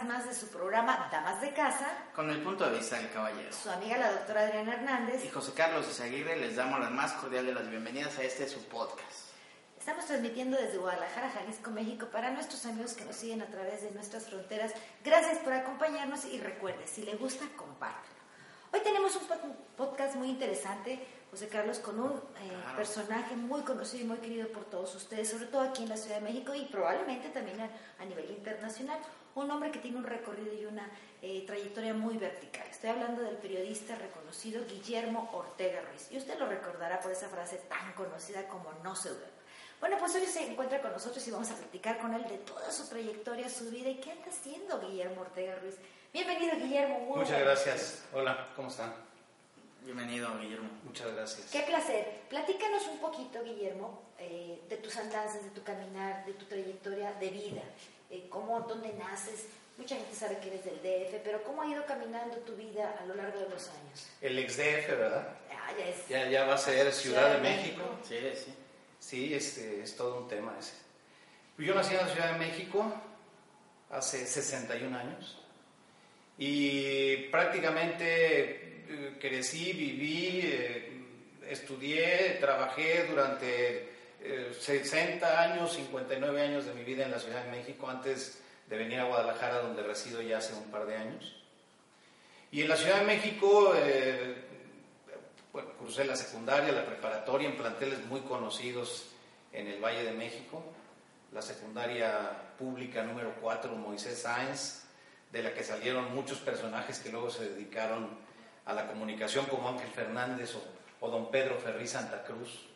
podcast más de su programa Damas de Casa. Con el punto de vista del caballero. Su amiga la doctora Adriana Hernández. Y José Carlos Izaguirre les damos las más cordiales las bienvenidas a este su podcast. Estamos transmitiendo desde Guadalajara, Jalisco, México, para nuestros amigos que nos siguen a través de nuestras fronteras. Gracias por acompañarnos y recuerde, si le gusta, compártelo. Hoy tenemos un podcast muy interesante, José Carlos, con un eh, personaje muy conocido y muy querido por todos ustedes, sobre todo aquí en la Ciudad de México y probablemente también a, nivel internacional. Un hombre que tiene un recorrido y una eh, trayectoria muy vertical. Estoy hablando del periodista reconocido Guillermo Ortega Ruiz. Y usted lo recordará por esa frase tan conocida como no se duerme. Bueno, pues hoy se encuentra con nosotros y vamos a platicar con él de toda su trayectoria, su vida y qué anda haciendo Guillermo Ortega Ruiz. Bienvenido, Guillermo. Muchas gracias. Hola, ¿cómo están? Bienvenido, Guillermo. Muchas gracias. Qué placer. Platícanos un poquito, Guillermo, eh, de tus andanzas, de tu caminar, de tu trayectoria de vida. Eh, cómo, dónde naces. Mucha gente sabe que eres del DF, pero ¿cómo ha ido caminando tu vida a lo largo de los años? El ex DF, ¿verdad? Ah, ya, es. ya, ya va a ser Ciudad, de, México. Sí, sí. Sí, este, es todo un tema ese. Yo nací en la Ciudad de México hace 61 años y prácticamente eh, crecí, viví, eh, estudié, trabajé durante 60 eh, años, 59 años de mi vida en la Ciudad de México antes de venir a Guadalajara donde resido ya hace un par de años. Y en la Ciudad de México bueno, crucé la secundaria, la preparatoria en planteles muy conocidos en el Valle de México, la secundaria pública número 4 Moisés Sáenz, de la que salieron muchos personajes que luego se dedicaron a la comunicación como Ángel Fernández o, don Pedro Ferri Santa Cruz,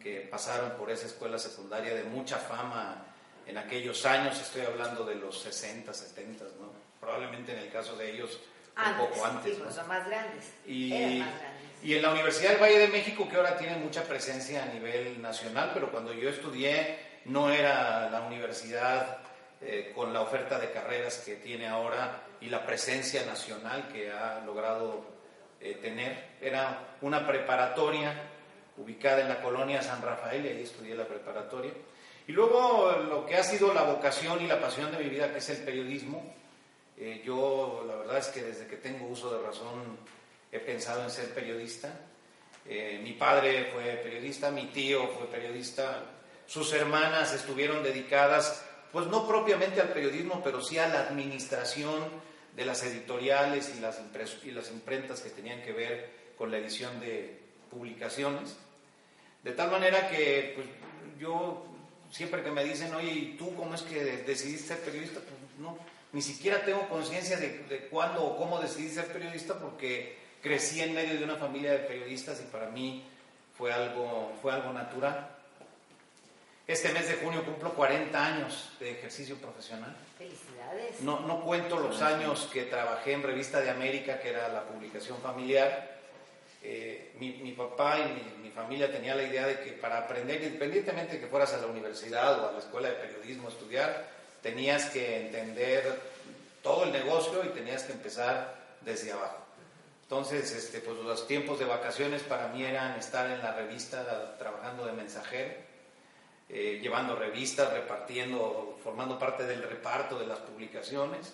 que pasaron por esa escuela secundaria de mucha fama en aquellos años, estoy hablando de los 60, 70, ¿no? probablemente en el caso de ellos un poco antes. Sí, ¿no? más grandes. Y, más grandes. Y en la Universidad del Valle de México, que ahora tiene mucha presencia a nivel nacional, pero cuando yo estudié no era la universidad eh, con la oferta de carreras que tiene ahora y la presencia nacional que ha logrado eh, tener. Era una preparatoria ubicada en la colonia San Rafael y ahí estudié la preparatoria. Y luego lo que ha sido la vocación y la pasión de mi vida, que es el periodismo. Eh, yo la verdad es que desde que tengo uso de razón he pensado en ser periodista. Eh, mi padre fue periodista, mi tío fue periodista, sus hermanas estuvieron dedicadas, pues no propiamente al periodismo, pero sí a la administración de las editoriales y las, y las imprentas que tenían que ver con la edición de publicaciones. De tal manera que pues, yo siempre que me dicen, oye, ¿y tú cómo es que decidiste ser periodista? Pues no, ni siquiera tengo conciencia de, de cuándo o cómo decidí ser periodista porque crecí en medio de una familia de periodistas y para mí fue algo, fue algo natural. Este mes de junio cumplo 40 años de ejercicio profesional. Felicidades. No, no cuento los años que trabajé en Revista de América, que era la publicación familiar. Eh, mi, mi, papá y mi, mi, familia tenía la idea de que para aprender, independientemente de que fueras a la universidad o a la escuela de periodismo a estudiar, tenías que entender todo el negocio y tenías que empezar desde abajo. Entonces, este, pues los tiempos de vacaciones para mí eran estar en la revista trabajando de mensajero, eh, llevando revistas, repartiendo, formando parte del reparto de las publicaciones.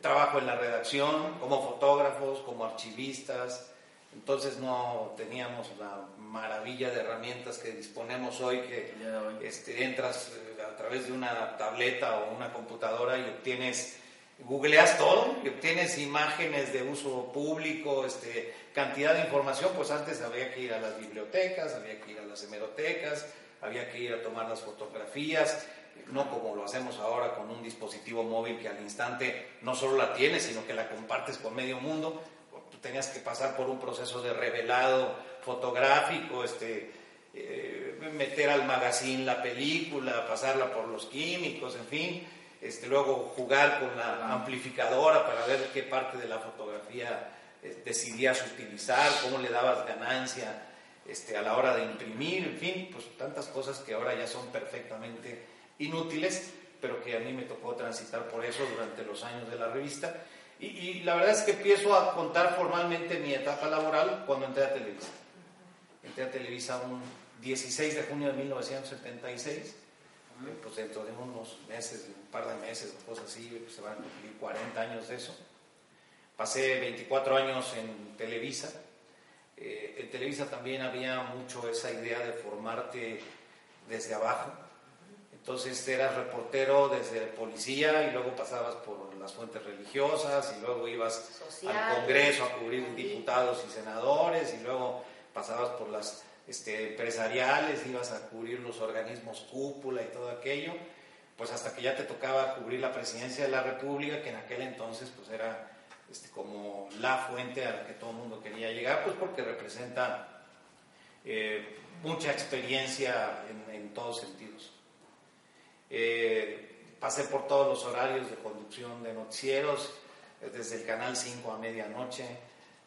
Trabajo en la redacción como fotógrafos, como archivistas. Entonces no teníamos la maravilla de herramientas que disponemos hoy, que este, entras eh, a través de una tableta o una computadora y obtienes googleas todo y obtienes imágenes de uso público, este, cantidad de información, pues antes había que ir a las bibliotecas, había que ir a las hemerotecas, había que ir a tomar las fotografías, no como lo hacemos ahora con un dispositivo móvil que al instante no solo la tienes, sino que la compartes con medio mundo. Tú tenías que pasar por un proceso de revelado fotográfico, este, eh, meter al magazine la película, pasarla por los químicos, en fin este, luego jugar con la amplificadora para ver qué parte de la fotografía eh, decidías utilizar, cómo le dabas ganancia este, a la hora de imprimir, en fin, pues tantas cosas que ahora ya son perfectamente inútiles, pero que a mí me tocó transitar por eso durante los años de la revista. Y, y la verdad es que empiezo a contar formalmente mi etapa laboral cuando entré a Televisa. Entré a Televisa un 16 de junio de 1976 eh, pues dentro de unos meses, un par de meses cosas así, pues, se van a cumplir 40 años de eso. Pasé 24 años en Televisa. Eh, en Televisa también había mucho esa idea de formarte desde abajo. Entonces eras reportero desde policía y luego pasabas por las fuentes religiosas y luego ibas al Congreso a cubrir diputados y senadores y luego pasabas por las este, empresariales, ibas a cubrir los organismos cúpula y todo aquello, pues hasta que ya te tocaba cubrir la presidencia de la República, que en aquel entonces pues era este, la fuente a la que todo el mundo quería llegar, pues porque representa eh, mucha experiencia en, todos sentidos. Eh, pasé por todos los horarios de conducción de noticieros, desde el Canal 5 a medianoche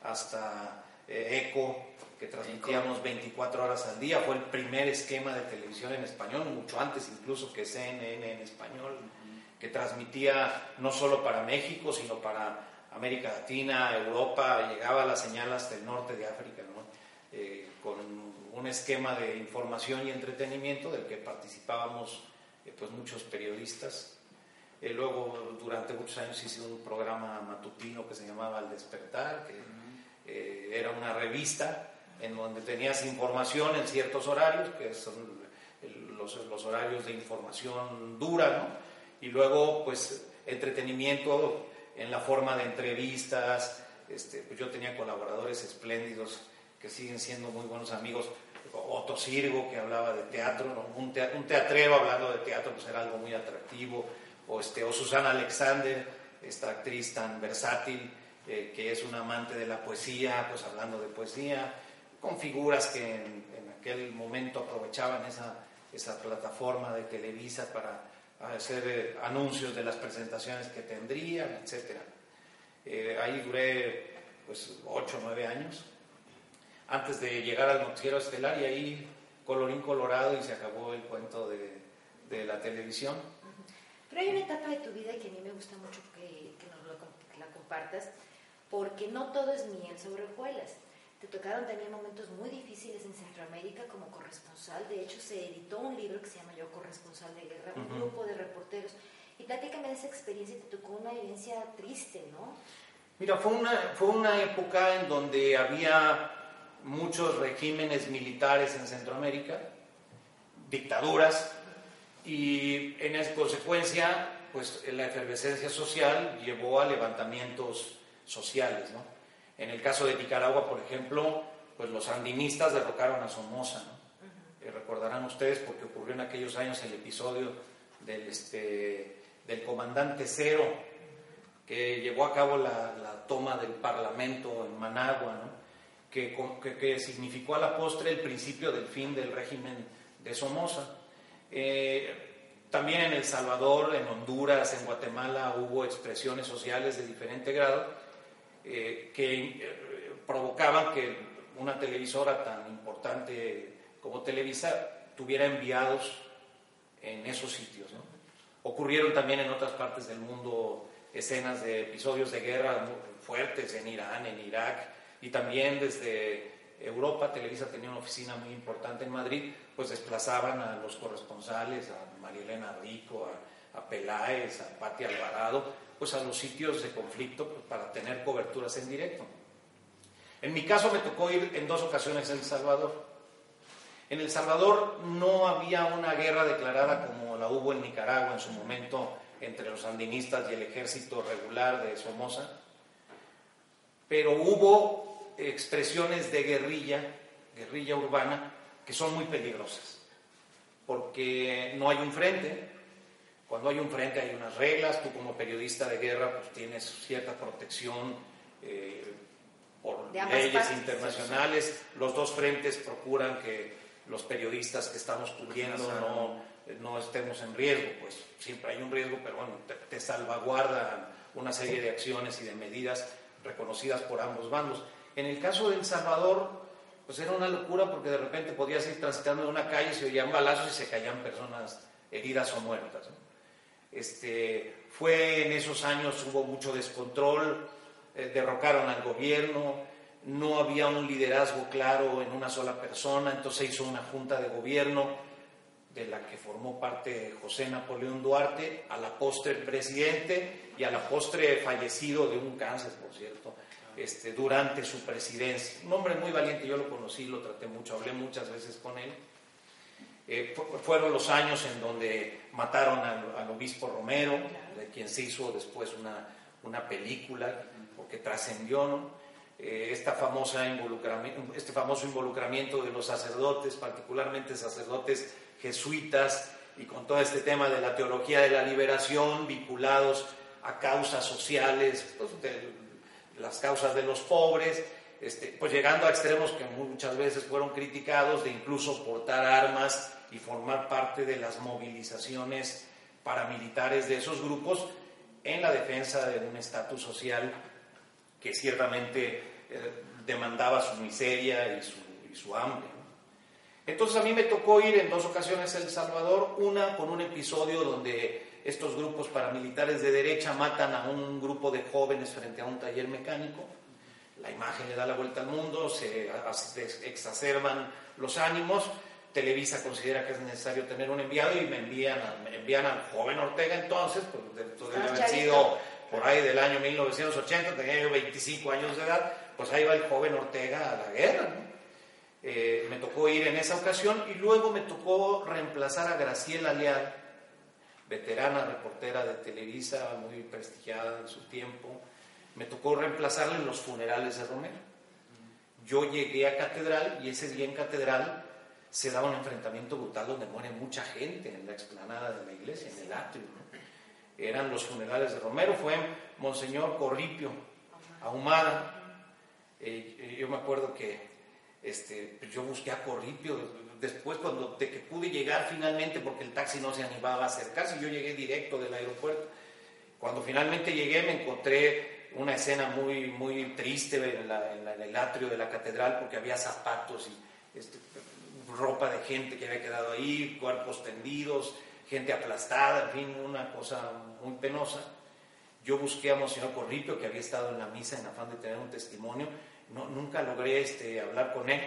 hasta ECO, que transmitíamos 24 horas al día. Fue el primer esquema de televisión en español, mucho antes incluso que CNN en español, que transmitía no solo para México, sino para América Latina, Europa, llegaba la señal hasta el norte de África, eh, con un esquema de información y entretenimiento del que participábamos eh, pues muchos periodistas. Eh, luego, durante muchos años hice un programa matutino que se llamaba El Despertar, que era una revista en donde tenías información en ciertos horarios, que son los, los horarios de información dura, ¿no? Y luego, pues, entretenimiento en la forma de entrevistas. Este, pues yo tenía colaboradores espléndidos que siguen siendo muy buenos amigos. Otto Sirgo, que hablaba de teatro, un, teatrero hablando de teatro, pues era algo muy atractivo. O, este, o Susana Alexander, esta actriz tan versátil, eh, que es una amante de la poesía, pues hablando de poesía con figuras que en, aquel momento aprovechaban esa, esa, plataforma de Televisa para hacer eh, anuncios de las presentaciones que tendrían, etc. Eh, ahí duré pues 8 o 9 años antes de llegar al noticiero estelar y ahí colorín colorado y se acabó el cuento de, de la televisión. Pero hay una etapa de tu vida que a mí me gusta mucho que, que nos que la compartas, porque no todo es miel sobre hojuelas. Te tocaron también momentos muy difíciles en Centroamérica como corresponsal. De hecho, se editó un libro que se llama Yo Corresponsal de Guerra, un grupo de reporteros. Y platícame de esa experiencia, te tocó una vivencia triste, ¿no? Mira, fue una, fue una época en donde había muchos regímenes militares en Centroamérica, dictaduras, y en consecuencia, pues la efervescencia social llevó a levantamientos sociales, ¿no? En el caso de Nicaragua, por ejemplo, pues los sandinistas derrocaron a Somoza. ¿no? recordarán ustedes porque ocurrió en aquellos años el episodio del, este, del comandante Cero, que llevó a cabo la, toma del Parlamento en Managua, ¿no? que, que, significó a la postre el principio del fin del régimen de Somoza. Eh, también en El Salvador, en Honduras, en Guatemala hubo expresiones sociales de diferente grado eh, que eh, provocaban que una televisora tan importante como Televisa tuviera enviados en esos sitios. Ocurrieron también en otras partes del mundo escenas de episodios de guerra fuertes en Irán, en Irak y también desde Europa, Televisa tenía una oficina muy importante en Madrid, pues desplazaban a los corresponsales, a Marielena Rico, a, a Peláez, a Pati Alvarado, pues a los sitios de conflicto para tener coberturas en directo. En mi caso me tocó ir en dos ocasiones a El Salvador. En El Salvador no había una guerra declarada como la hubo en Nicaragua en su momento entre los sandinistas y el ejército regular de Somoza, pero hubo expresiones de guerrilla, guerrilla urbana, que son muy peligrosas, porque no hay un frente, cuando hay un frente hay unas reglas, tú como periodista de guerra pues tienes cierta protección eh, por leyes internacionales, los dos frentes procuran que los periodistas que estamos cubriendo no, no estemos en riesgo, pues siempre hay un riesgo, pero bueno, te, te salvaguardan una serie de acciones y de medidas reconocidas por ambos bandos. En el caso de El Salvador, pues era una locura porque de repente podías ir transitando en una calle, se oían balazos y se caían personas heridas o muertas. Este, fue en esos años, hubo mucho descontrol, eh, derrocaron al gobierno, no había un liderazgo claro en una sola persona, entonces hizo una junta de gobierno de la que formó parte José Napoleón Duarte, a la postre presidente y a la postre fallecido de un cáncer, por cierto, este, durante su presidencia. Un hombre muy valiente, yo lo conocí, lo traté mucho, hablé muchas veces con él. Eh, fueron los años en donde mataron al, obispo Romero, de quien se hizo después una, una película, porque trascendió. Eh, esta famosa este famoso involucramiento de los sacerdotes, particularmente sacerdotes jesuitas, y con todo este tema de la teología de la liberación, vinculados a causas sociales, pues, las causas de los pobres, este, pues llegando a extremos que muchas veces fueron criticados, de incluso portar armas y formar parte de las movilizaciones paramilitares de esos grupos en la defensa de un estatus social que ciertamente eh, demandaba su miseria y su, hambre. Entonces a mí me tocó ir en dos ocasiones a El Salvador, una con un episodio donde estos grupos paramilitares de derecha matan a un grupo de jóvenes frente a un taller mecánico, la imagen le da la vuelta al mundo, se exacerban los ánimos, Televisa considera que es necesario tener un enviado y me envían, me envían al joven Ortega entonces, pues debe haber sido por ahí del año 1980, tenía yo 25 años de edad, pues ahí va el joven Ortega a la guerra. Eh, me tocó ir en esa ocasión y luego me tocó reemplazar a Graciela Leal, veterana reportera de Televisa, muy prestigiada en su tiempo. Me tocó reemplazarle en los funerales de Romero. Yo llegué a Catedral y ese día en Catedral se daba un enfrentamiento brutal donde muere mucha gente en la explanada de la iglesia, en el atrio. Eran los funerales de Romero, fue Monseñor Corripio, Ahumada, eh, eh, yo me acuerdo que este, pues yo busqué a Corripio después cuando de que pude llegar finalmente porque el taxi no se animaba a acercarse, yo llegué directo del aeropuerto. Cuando finalmente llegué me encontré una escena muy, muy triste en, el atrio de la catedral porque había zapatos y este, ropa de gente que había quedado ahí, cuerpos tendidos, gente aplastada, en fin, una cosa muy penosa. Yo busqué a Monseñor Corripio, que había estado en la misa en afán de tener un testimonio, no, nunca logré este, hablar con él.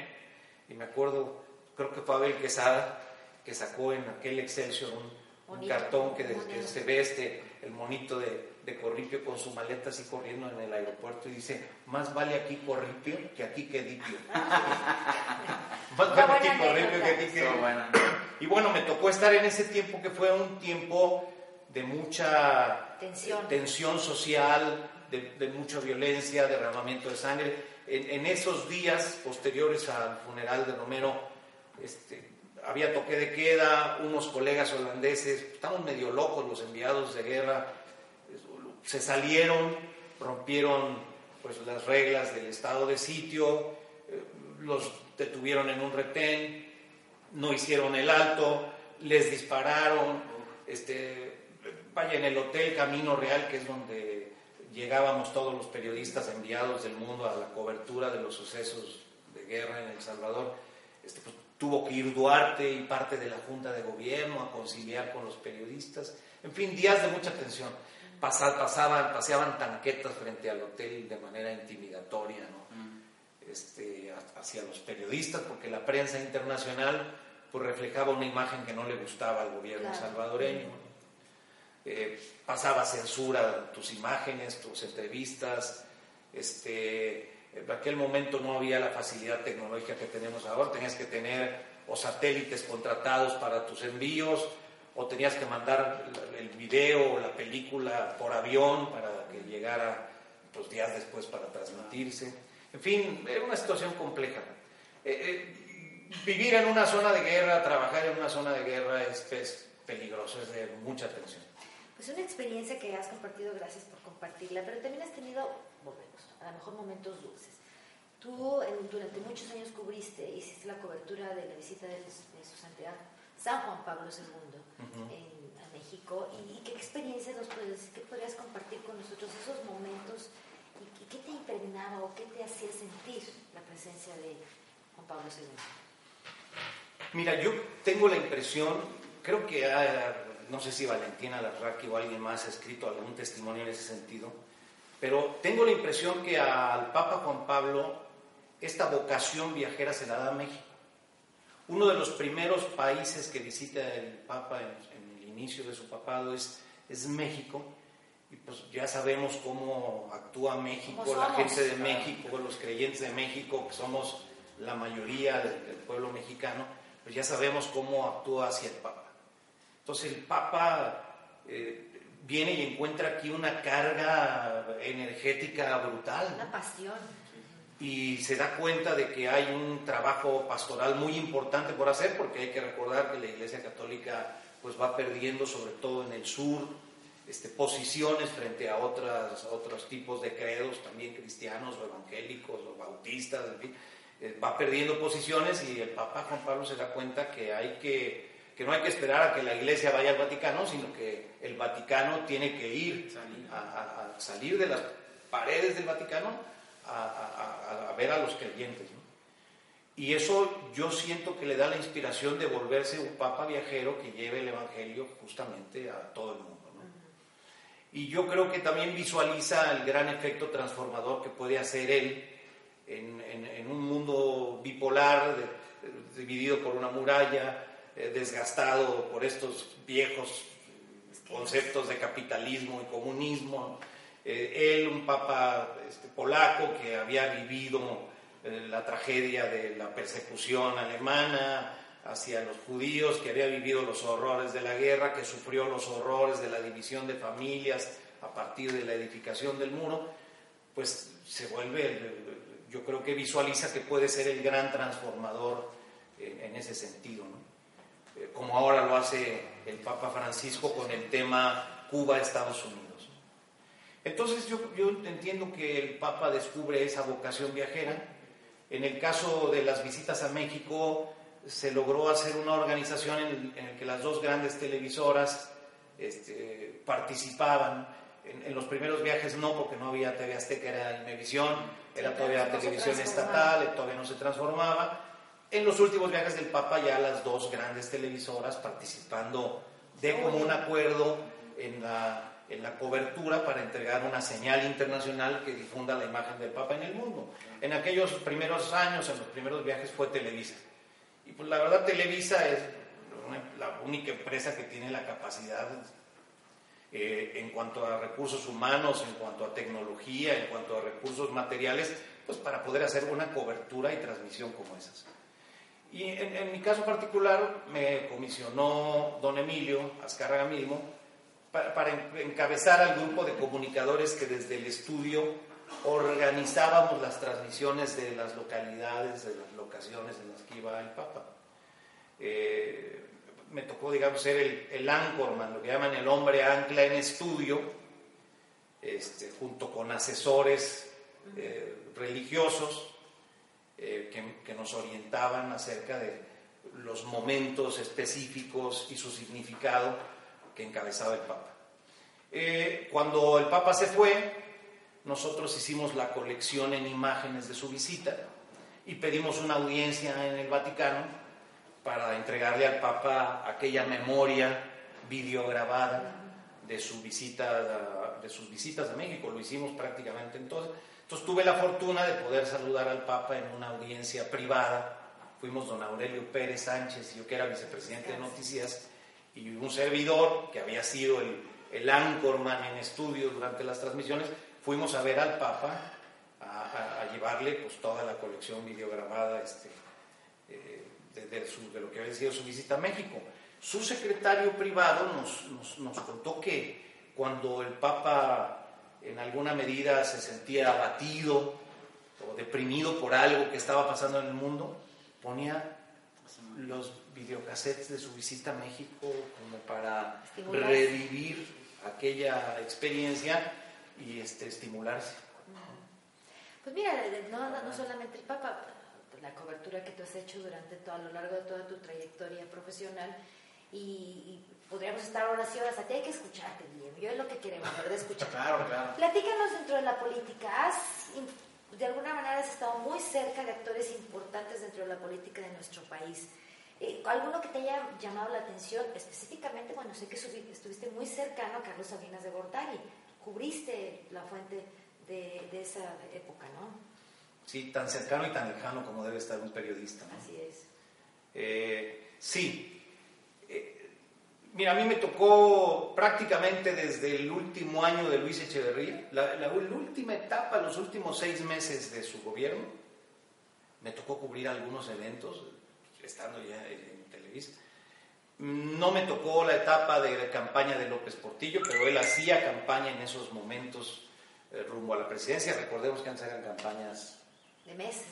Y me acuerdo, creo que fue Abel Quesada, que sacó en aquel Excelsior un, cartón que, se ve este, el monito de, de, Corripio con su maleta así corriendo en el aeropuerto y dice, más vale aquí Corripio que aquí Quedipio. más vale aquí Corripio que aquí Quedipio. Y bueno, me tocó estar en ese tiempo que fue un tiempo de mucha tensión, tensión social, de, de, mucha violencia, derramamiento de sangre en, esos días posteriores al funeral de Romero, este, había toque de queda, unos colegas holandeses, estaban medio locos los enviados de guerra, se salieron, rompieron pues, las reglas del estado de sitio, eh, los detuvieron en un retén, no hicieron el alto, les dispararon, este, vaya en el hotel Camino Real, que es donde llegábamos todos los periodistas enviados del mundo a la cobertura de los sucesos de guerra en El Salvador. Este, pues, tuvo que ir Duarte y parte de la Junta de Gobierno a conciliar con los periodistas. En fin, días de mucha tensión. Pasaban, paseaban tanquetas frente al hotel de manera intimidatoria ¿no? este, hacia los periodistas, porque la prensa internacional pues, reflejaba una imagen que no le gustaba al gobierno salvadoreño. Eh, pasaba censura tus imágenes, tus entrevistas. Este, en aquel momento no había la facilidad tecnológica que tenemos ahora, tenías que tener o satélites contratados para tus envíos, o tenías que mandar el video o la película por avión para que llegara pues, días después para transmitirse. En fin, era una situación compleja. Eh, eh, vivir en una zona de guerra, trabajar en una zona de guerra es, es peligroso, es de mucha tensión. Es una experiencia que has compartido, gracias por compartirla, pero también has tenido momentos, a lo mejor momentos dulces. Tú durante muchos años cubriste, hiciste la cobertura de la visita de, su santidad San Juan Pablo II en, a México. ¿Y, qué experiencia nos puedes, qué podrías compartir con nosotros esos momentos? ¿Y, qué te impregnaba o qué te hacía sentir la presencia de Juan Pablo II? Mira, yo tengo la impresión, creo que no sé si Valentina Larraqui o alguien más ha escrito algún testimonio en ese sentido, pero tengo la impresión que al Papa Juan Pablo esta vocación viajera se la da a México. Uno de los primeros países que visita el Papa en, el inicio de su papado es, es México. Y pues ya sabemos cómo actúa México, la gente de México, los creyentes de México, que somos la mayoría del, pueblo mexicano, pues ya sabemos cómo actúa hacia el Papa. Entonces el Papa eh, viene y encuentra aquí una carga energética brutal. Una pasión. Y se da cuenta de que hay un trabajo pastoral muy importante por hacer, porque hay que recordar que la Iglesia Católica pues va perdiendo, sobre todo en el sur, este, posiciones frente a otras, otros tipos de credos, también cristianos o evangélicos o bautistas, en fin, eh, va perdiendo posiciones y el Papa Juan Pablo se da cuenta que hay que que no hay que esperar a que la iglesia vaya al Vaticano, sino que el Vaticano tiene que ir a, salir de las paredes del Vaticano a, ver a los creyentes. Y eso yo siento que le da la inspiración de volverse un papa viajero que lleve el Evangelio justamente a todo el mundo. Y yo creo que también visualiza el gran efecto transformador que puede hacer él en, un mundo bipolar, dividido por una muralla, eh, desgastado por estos viejos conceptos de capitalismo y comunismo. Eh, él, un papa este, polaco que había vivido eh, la tragedia de la persecución alemana hacia los judíos, que había vivido los horrores de la guerra, que sufrió los horrores de la división de familias a partir de la edificación del muro, pues se vuelve, yo creo que visualiza que puede ser el gran transformador en ese sentido. Eh, como ahora lo hace el Papa Francisco con el tema Cuba-Estados Unidos. Entonces yo, entiendo que el Papa descubre esa vocación viajera. En el caso de las visitas a México, se logró hacer una organización en, la que las dos grandes televisoras este, participaban. En, los primeros viajes no, porque no había TV Azteca, era Imevisión, era todavía televisión estatal, todavía no se transformaba. En los últimos viajes del Papa ya las dos grandes televisoras participando de común acuerdo en la, la cobertura para entregar una señal internacional que difunda la imagen del Papa en el mundo. En aquellos primeros años, en los primeros viajes, fue Televisa. Y pues la verdad Televisa es la única empresa que tiene la capacidad eh, en cuanto a recursos humanos, en cuanto a tecnología, en cuanto a recursos materiales, pues para poder hacer una cobertura y transmisión como esas. Y en, mi caso particular me comisionó don Emilio Azcárraga Milmo para, encabezar al grupo de comunicadores que desde el estudio organizábamos las transmisiones de las localidades, de las locaciones en las que iba el Papa. Eh, me tocó, digamos, ser el, el anchorman, lo que llaman el hombre ancla en estudio, este, junto con asesores eh, religiosos eh, que, nos orientaban acerca de los momentos específicos y su significado que encabezaba el Papa. Eh, cuando el Papa se fue, nosotros hicimos la colección en imágenes de su visita y pedimos una audiencia en el Vaticano para entregarle al Papa aquella memoria videograbada de su visita de sus visitas a México. Lo hicimos prácticamente entonces. Entonces tuve la fortuna de poder saludar al Papa en una audiencia privada. Fuimos don Aurelio Pérez Sánchez, yo que era vicepresidente de Noticias, y un servidor que había sido el, el anchorman en estudio durante las transmisiones, fuimos a ver al Papa, a, llevarle pues toda la colección videograbada este, eh, de, lo que había sido su visita a México. Su secretario privado nos, nos, nos contó que cuando el Papa en alguna medida se sentía abatido o deprimido por algo que estaba pasando en el mundo, ponía los videocassettes de su visita a México como para revivir aquella experiencia y este, estimularse. Pues mira, no, no solamente el Papa, la cobertura que tú has hecho durante todo, a lo largo de toda tu trayectoria profesional y podríamos estar horas y horas. A ti hay que escucharte, bien. Yo es lo que queremos, ¿verdad? Escuchar. claro, claro. Platícanos dentro de la política. Has, de alguna manera has estado muy cerca de actores importantes dentro de la política de nuestro país. Eh, ¿Alguno que te haya llamado la atención? Específicamente, bueno, sé que estuviste muy cercano a Carlos Sabinas de Gortari. Cubriste la fuente de, de esa época, ¿no? Sí, tan cercano y tan lejano como debe estar un periodista. Así es. Eh, Sí. Eh, mira, a mí me tocó prácticamente desde el último año de Luis Echeverría, la, la, última etapa, los últimos seis meses de su gobierno, me tocó cubrir algunos eventos, estando ya en Televisa. No me tocó la etapa de campaña de López Portillo, pero él hacía campaña en esos momentos eh, rumbo a la presidencia. Recordemos que antes eran campañas de meses.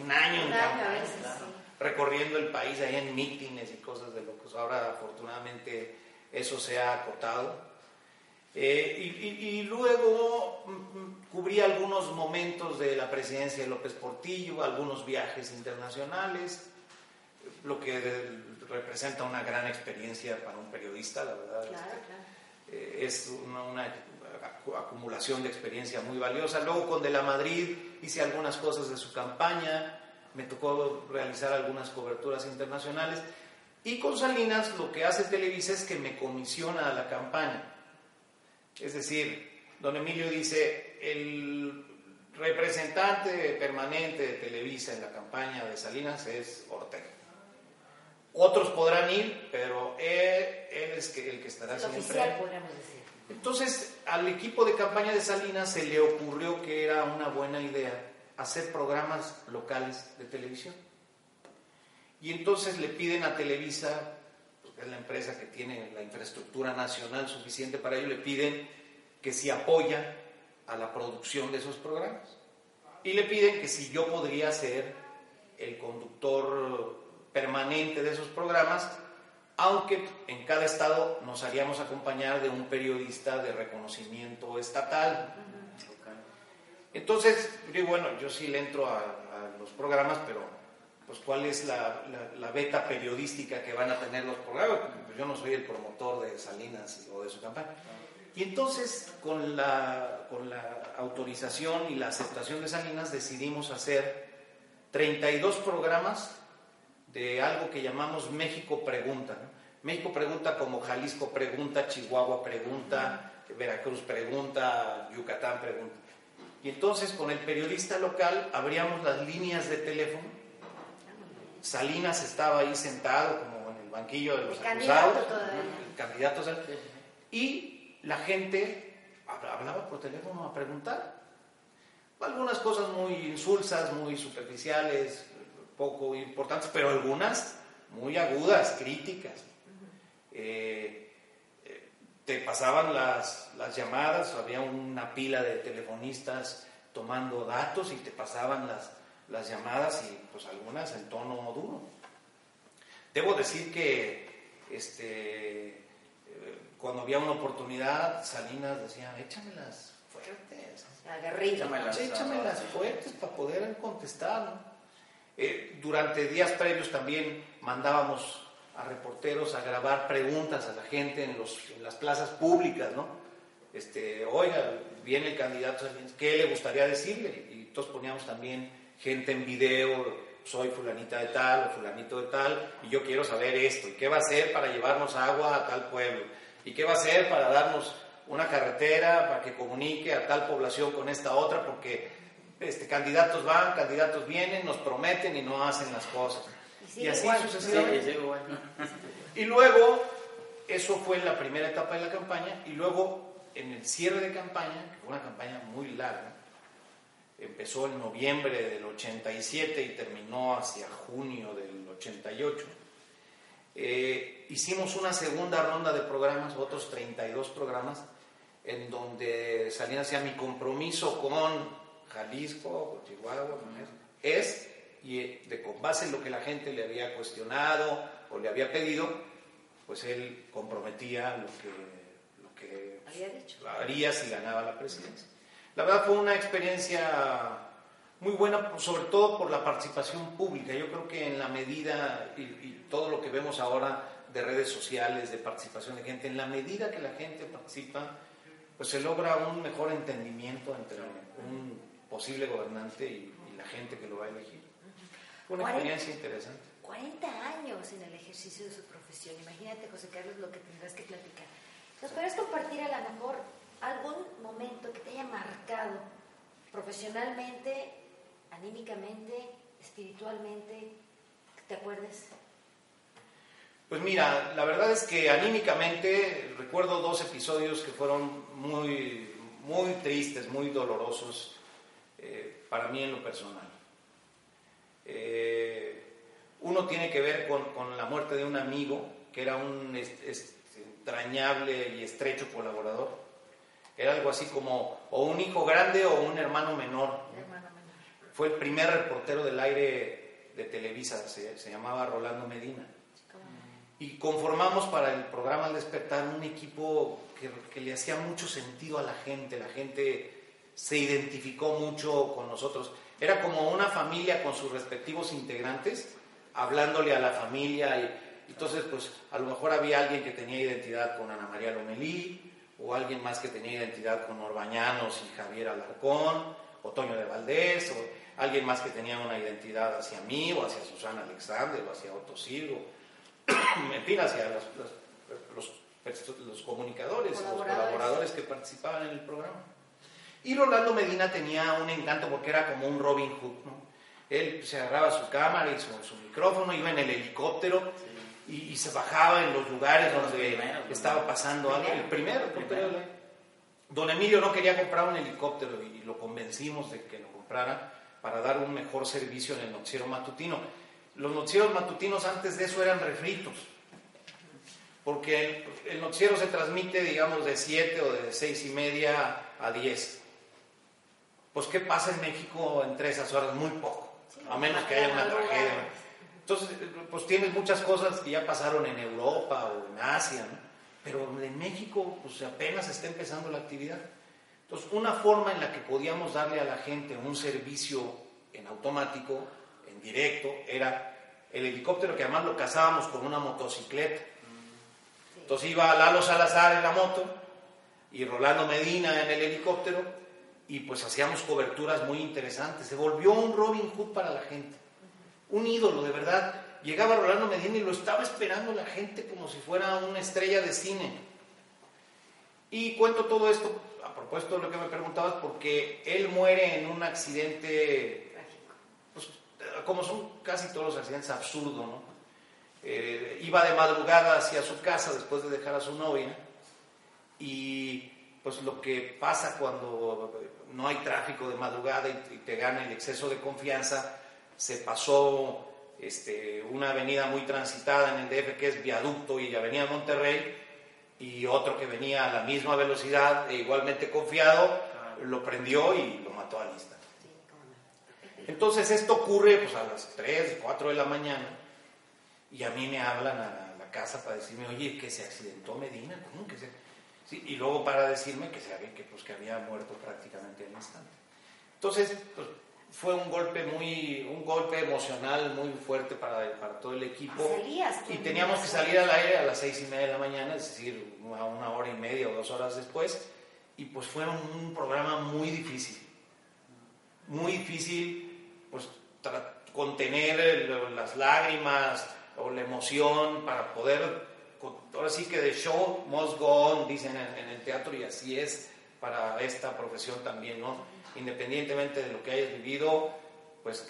un año en recorriendo el país ahí en mítines y cosas de locos. Ahora afortunadamente eso se ha acotado. Eh, y, luego mm, mm, cubrí algunos momentos de la presidencia de López Portillo, algunos viajes internacionales, lo que representa una gran experiencia para un periodista, la verdad. Eh, es una, acumulación de experiencia muy valiosa. Luego con De la Madrid hice algunas cosas de su campaña, me tocó realizar algunas coberturas internacionales. Y con Salinas lo que hace Televisa es que me comisiona a la campaña. Es decir, don Emilio dice, el representante permanente de Televisa en la campaña de Salinas es Ortega. Otros podrán ir, pero él, es el que estará siempre. Oficial, podríamos decir. Entonces, al equipo de campaña de Salinas se le ocurrió que era una buena idea hacer programas locales de televisión. Y entonces le piden a Televisa es la empresa que tiene la infraestructura nacional suficiente para ello, le piden que si apoya a la producción de esos programas. Y le piden que si yo podría ser el conductor permanente de esos programas, aunque en cada estado nos haríamos acompañar de un periodista de reconocimiento estatal. Entonces, bueno, yo sí le entro a, a los programas, pero pues cuál es la, la, beta periodística que van a tener los programas. Pues yo no soy el promotor de Salinas o de su campaña. Y entonces, con la, con la autorización y la aceptación de Salinas, decidimos hacer 32 programas de algo que llamamos México Pregunta. México Pregunta como Jalisco Pregunta, Chihuahua Pregunta, Veracruz Pregunta, Yucatán Pregunta. Y entonces con el periodista local abríamos las líneas de teléfono. Salinas estaba ahí sentado como en el banquillo de los acusados, candidatos, y la gente hablaba por teléfono a preguntar. Algunas cosas muy insulsas, muy superficiales, poco importantes, pero algunas muy agudas, críticas. Eh, te pasaban las, las llamadas, había una pila de telefonistas tomando datos y te pasaban las, las llamadas y pues algunas en tono duro. Debo decir que este, eh, cuando había una oportunidad, Salinas decía, échamelas fuertes. Agarrido. Échamelas, fuertes para poder contestar. Eh, durante días previos también mandábamos a reporteros a grabar preguntas a la gente en, los, en las plazas públicas, ¿no? Este, oiga, viene el candidato, ¿qué le gustaría decirle? Y todos poníamos también gente en video, soy fulanita de tal o fulanito de tal, y yo quiero saber esto, y qué va a hacer para llevarnos agua a tal pueblo, y qué va a hacer para darnos una carretera para que comunique a tal población con esta otra, porque este, candidatos van, candidatos vienen, nos prometen y no hacen las cosas. Y, así sucesivamente. y luego, eso fue en la primera etapa de la campaña, y luego en el cierre de campaña, que fue una campaña muy larga, empezó en noviembre del 87 y terminó hacia junio del 88. Eh, hicimos una segunda ronda de programas, otros 32 programas, en donde salía hacia mi compromiso con Jalisco, con Chihuahua, es, y de, con base en lo que la gente le había cuestionado o le había pedido, pues él comprometía lo que, lo que haría si ganaba la presidencia. La verdad fue una experiencia muy buena, sobre todo por la participación pública. Yo creo que en la medida, y, todo lo que vemos ahora de redes sociales, de participación de gente, en la medida que la gente participa, pues se logra un mejor entendimiento entre un posible gobernante y, la gente que lo va a elegir. Una experiencia interesante. 40 años en el ejercicio de su profesión. Imagínate, José Carlos, lo que tendrás que platicar. ¿Nos puedes compartir a lo mejor algún momento que te haya marcado profesionalmente, anímicamente, espiritualmente, que te acuerdes? Pues mira, la verdad es que anímicamente recuerdo dos episodios que fueron muy, muy tristes, muy dolorosos eh, para mí en lo personal. Eh, uno tiene que ver con, la muerte de un amigo que era un extrañable y estrecho colaborador. Era algo así como o un hijo grande o un hermano menor. Fue el primer reportero del aire de Televisa, se, llamaba Rolando Medina. Y conformamos para el programa Al Despertar un equipo que, que le hacía mucho sentido a la gente. La gente se identificó mucho con nosotros. Era como una familia con sus respectivos integrantes, hablándole a la familia. Y, entonces, pues a lo mejor había alguien que tenía identidad con Ana María Lomelí, o alguien más que tenía identidad con Orbañanos y Javier Alarcón, o Toño de Valdés, o alguien más que tenía una identidad hacia mí, o hacia Susana Alexander, o hacia Otto Silvo, en fin, hacia los, los comunicadores, los colaboradores que participaban en el programa. Y Rolando Medina tenía un encanto porque era como un Robin Hood, ¿no? Él se agarraba su cámara y su, micrófono, iba en el helicóptero y, se bajaba en los lugares donde estaba pasando algo. El primero, el primero. Don Emilio no quería comprar un helicóptero y lo convencimos de que lo comprara para dar un mejor servicio en el noticiero matutino. Los noticieros matutinos antes de eso eran refritos, porque el, el noticiero se transmite, digamos, de 7 o de 6 y media a 10 pues ¿qué pasa en México entre esas horas? Muy poco, a menos que haya una tragedia. Entonces, pues tienes muchas cosas que ya pasaron en Europa o en Asia, pero en México pues apenas está empezando la actividad. Entonces, una forma en la que podíamos darle a la gente un servicio en automático, en directo, era el helicóptero que además lo cazábamos con una motocicleta. Entonces iba Lalo Salazar en la moto y Rolando Medina en el helicóptero y pues hacíamos coberturas muy interesantes. Se volvió un Robin Hood para la gente, un ídolo, de verdad. Llegaba Rolando Medina y lo estaba esperando la gente como si fuera una estrella de cine. Y cuento todo esto a propósito de lo que me preguntabas, porque él muere en un accidente, pues, como son casi todos los accidentes, absurdo, ¿no? Eh, iba de madrugada hacia su casa después de dejar a su novia y pues lo que pasa cuando no hay tráfico de madrugada y, te gana el exceso de confianza, se pasó este, una avenida muy transitada en el DF que es Viaducto y Avenida Monterrey, y otro que venía a la misma velocidad e igualmente confiado, lo prendió y lo mató al instante. Entonces esto ocurre pues, a las 3, 4 de la mañana y a mí me hablan a la casa para decirme, oye, que se accidentó Medina, ¿cómo que se y luego para decirme que, se había, que, pues, que había muerto prácticamente al instante. Entonces, pues, fue un golpe muy, un golpe emocional muy fuerte para, para todo el equipo. y teníamos que salir al aire a las seis y media de la mañana, es decir, a una hora y media o dos horas después. Y pues fue un programa muy difícil. Muy difícil, pues contener las lágrimas o la emoción para poder ahora sí que de show must go on, dicen en, el teatro, y así es para esta profesión también, ¿no? Independientemente de lo que hayas vivido, pues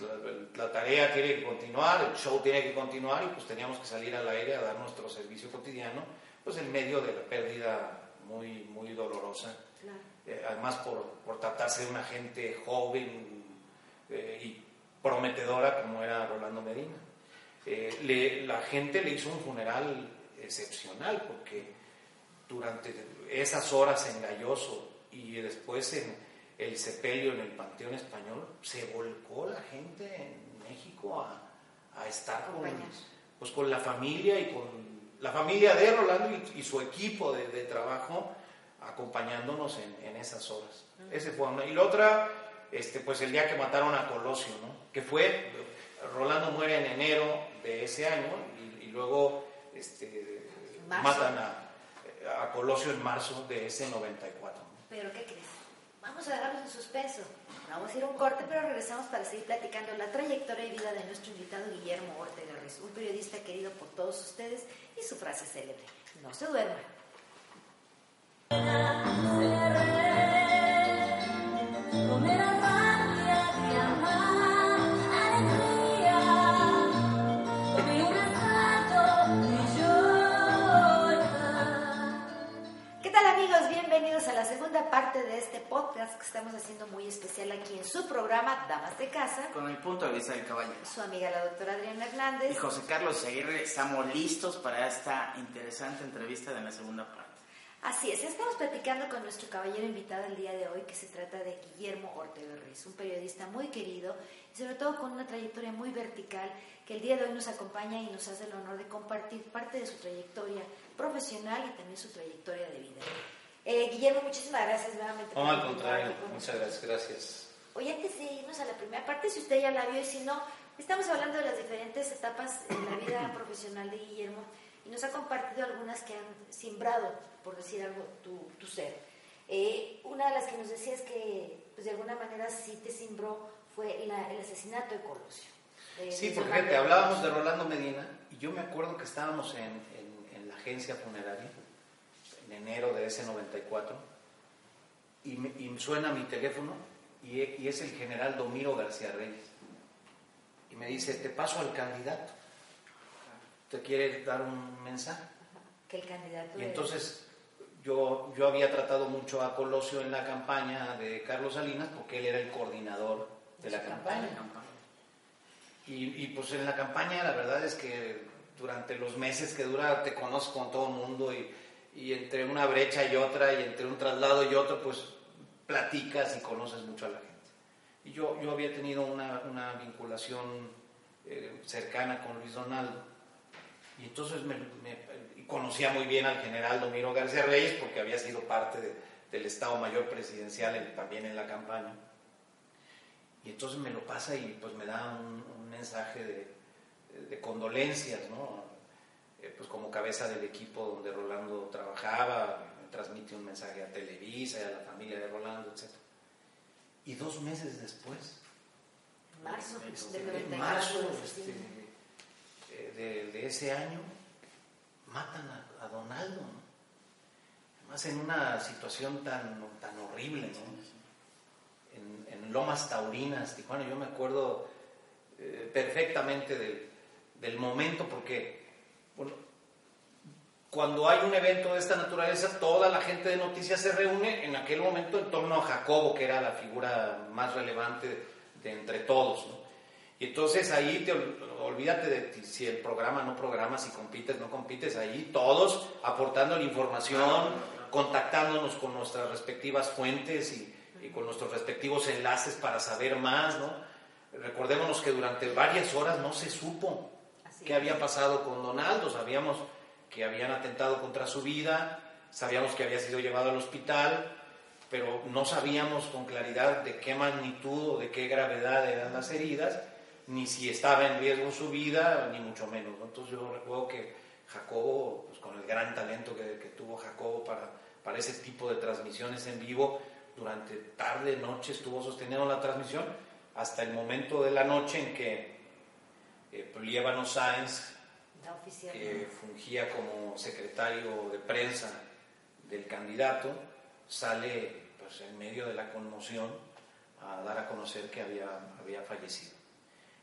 la, tarea tiene que continuar, el show tiene que continuar y pues teníamos que salir al aire a dar nuestro servicio cotidiano, pues en medio de la pérdida muy, muy dolorosa. Eh, además por, por, tratarse de una gente joven eh, y prometedora como era Rolando Medina. Eh, la gente le hizo un funeral excepcional, porque durante esas horas en Galloso y después en el sepelio en el Panteón Español, se volcó la gente en México a, estar con, pues, con la familia y con la familia de Rolando y, su equipo de, trabajo acompañándonos en, esas horas. Ese fue una. Y la otra, este, pues el día que mataron a Colosio, ¿no? que fue, Rolando muere en enero de ese año y, y luego este, matan a, a, Colosio en marzo de ese 94. ¿Pero qué crees? Vamos a dejarlos en suspenso. Vamos a ir a un corte, pero regresamos para seguir platicando la trayectoria y vida de nuestro invitado Guillermo Ortega Ruiz, un periodista querido por todos ustedes y su frase célebre, no se duerma. Podcast que estamos haciendo muy especial aquí en su programa Damas de Casa. Con el punto de vista del caballero. Su amiga la doctora Adriana Hernández. Y José Carlos Aguirre, estamos listos para esta interesante entrevista de la segunda parte. Así es, estamos platicando con nuestro caballero invitado el día de hoy, que se trata de Guillermo Ortega Ruiz, un periodista muy querido y sobre todo con una trayectoria muy vertical, que el día de hoy nos acompaña y nos hace el honor de compartir parte de su trayectoria profesional y también su trayectoria de vida. Eh, Guillermo, muchísimas gracias nuevamente. No, al contrario, muchas gracias, gracias. Hoy antes de irnos a la primera parte, si usted ya la vio y si no, estamos hablando de las diferentes etapas en la vida profesional de Guillermo y nos ha compartido algunas que han simbrado, por decir algo, tu, tu ser. Eh, una de las que nos decía es que, pues de alguna manera sí te simbró fue la, el asesinato de Colosio. De, Sí, de porque te hablábamos de Rolando Medina y yo me acuerdo que estábamos en, en- en la agencia funeraria en enero de ese 94 y, me- y suena mi teléfono y, y es el general Domiro García Reyes y me dice, te paso al candidato, te quiere dar un mensaje. Que el candidato Y entonces yo, yo había tratado mucho a Colosio en la campaña de Carlos Salinas porque él era el coordinador de la su campaña. Y, y, pues en la campaña la verdad es que durante los meses que dura te conozco con todo el mundo y, y entre una brecha y otra y entre un traslado y otro pues platicas y conoces mucho a la gente. Y yo, yo había tenido una, una vinculación eh, cercana con Luis Donaldo y entonces me, me- conocía muy bien al general Domiro García Reyes porque había sido parte de- del Estado Mayor Presidencial en- también en la campaña. Y entonces me lo pasa y pues me da un, un mensaje de, de condolencias, ¿no? Eh, pues como cabeza del equipo donde Rolando trabajaba, transmite un mensaje a Televisa y a la familia de Rolando, etc. Y dos meses después, En marzo Este, en 94. marzo este, eh, de, de ese año, matan a, a Donaldo, ¿no? Además en una situación tan, tan horrible, ¿no? en, en Lomas Taurinas, Tijuana. Yo me acuerdo eh, perfectamente del, del momento porque cuando hay un evento de esta naturaleza, toda la gente de noticias se reúne en aquel momento en torno a Jacobo, que era la figura más relevante de, entre todos. ¿no? Y entonces ahí te ol- olvídate de si el programa no programa, si compites, no compites, ahí todos aportando la información, contactándonos con nuestras respectivas fuentes y, y con nuestros respectivos enlaces para saber más, ¿no? Recordémonos que durante varias horas no se supo Así qué había pasado con Donaldo, sabíamos que habían atentado contra su vida, sabíamos que había sido llevado al hospital, pero no sabíamos con claridad de qué magnitud o de qué gravedad eran las heridas, ni si estaba en riesgo su vida, ni mucho menos. ¿no? Entonces yo recuerdo que Jacobo, pues con el gran talento que, que tuvo Jacobo para, para ese tipo de transmisiones en vivo, durante tarde, noche estuvo sosteniendo la transmisión hasta el momento de la noche en que eh, Sáenz, que fungía como secretario de prensa del candidato, sale pues, en medio de la conmoción a dar a conocer que había, había fallecido.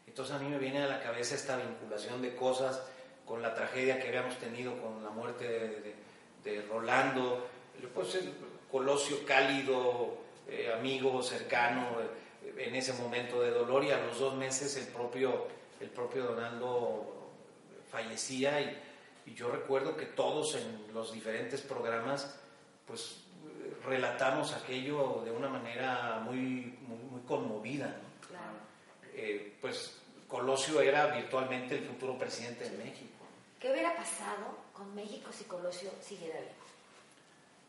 Entonces a mí me viene a la cabeza esta vinculación de cosas con la tragedia que habíamos tenido con la muerte de, de- de Rolando, pues el Colosio cálido, eh, amigo, cercano, eh, en ese momento de dolor y a los dos meses el propio, el propio Donaldo fallecía y, y yo recuerdo que todos en los diferentes programas pues relatamos aquello de una manera muy, muy, muy conmovida. ¿no? Claro. Eh, pues Colosio era virtualmente el futuro presidente de México. ¿Qué hubiera pasado con México si Colosio siguiera vivo?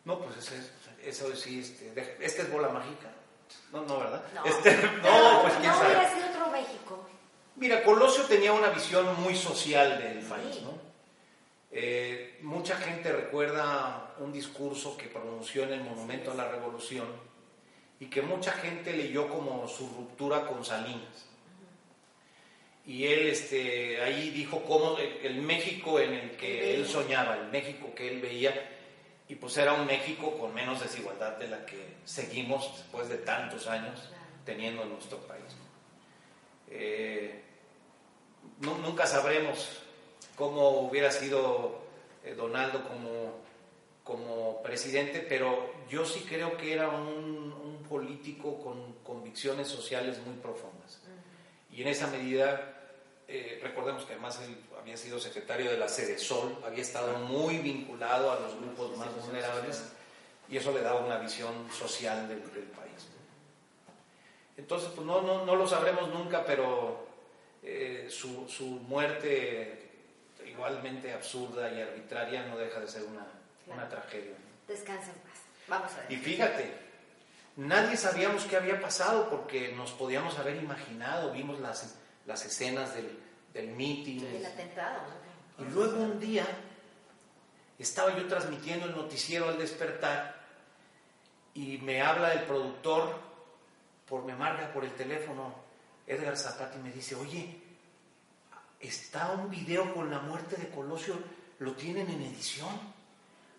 No, pues eso, es, eso sí, este, esta es bola mágica. No, no, ¿verdad? No. Este, no, pues quién no sabe. hubiera sido otro México. Mira, Colosio tenía una visión muy social del país, ¿no? Eh, mucha gente recuerda un discurso que pronunció en el Monumento a la Revolución y que mucha gente leyó como su ruptura con Salinas. Y él este, ahí dijo cómo el, México en el que él soñaba, el México que él veía, y pues era un México con menos desigualdad de la que seguimos después de tantos años teniendo en nuestro país. Eh, nu- nunca sabremos cómo hubiera sido eh, Donaldo como, como presidente, pero yo sí creo que era un, un político con convicciones sociales muy profundas. Y en esa medida, eh, recordemos que además él había sido secretario de la Sede Sol, había estado muy vinculado a los grupos más vulnerables y eso le daba una visión social del, del país. Entonces, pues no, no, no, lo sabremos nunca, pero eh, su, su, muerte igualmente absurda y arbitraria no deja de ser una, claro. una tragedia. Descansa en paz. Vamos a ver. Y fíjate, nadie sabíamos qué había pasado porque nos podíamos haber imaginado, vimos las, las escenas del, del meeting. El atentado. Y luego un día estaba yo transmitiendo el noticiero al despertar y me habla el productor por me marca por el teléfono Edgar Zapata y me dice, oye, está un video con la muerte de Colosio, lo tienen en edición,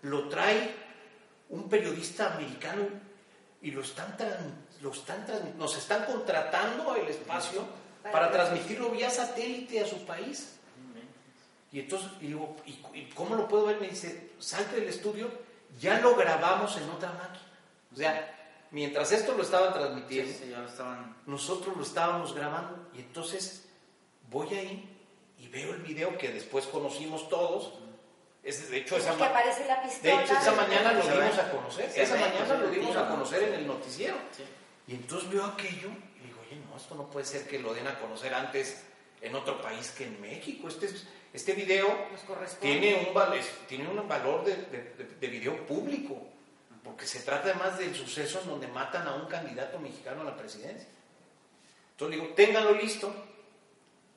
lo trae un periodista americano y lo están, lo están nos están contratando el espacio para transmitirlo vía satélite a su país. Y entonces, y digo, ¿y, cómo lo puedo ver? Me dice, salte del estudio, ya lo grabamos en otra máquina. O sea, mientras esto lo estaban transmitiendo, sí, sí, lo estaban... nosotros lo estábamos grabando y entonces voy ahí y veo el video que después conocimos todos. Es, de hecho, esa, que aparece la pistola, de hecho, esa mañana lo dimos a conocer. Esa mañana lo dimos a conocer en el noticiero. Sí. Y entonces veo aquello y digo, oye, no, esto no puede ser que lo den a conocer antes en otro país que en México. Este, este video tiene un, tiene un valor de, de, de video público porque se trata además del suceso en donde matan a un candidato mexicano a la presidencia. Entonces digo, ténganlo listo,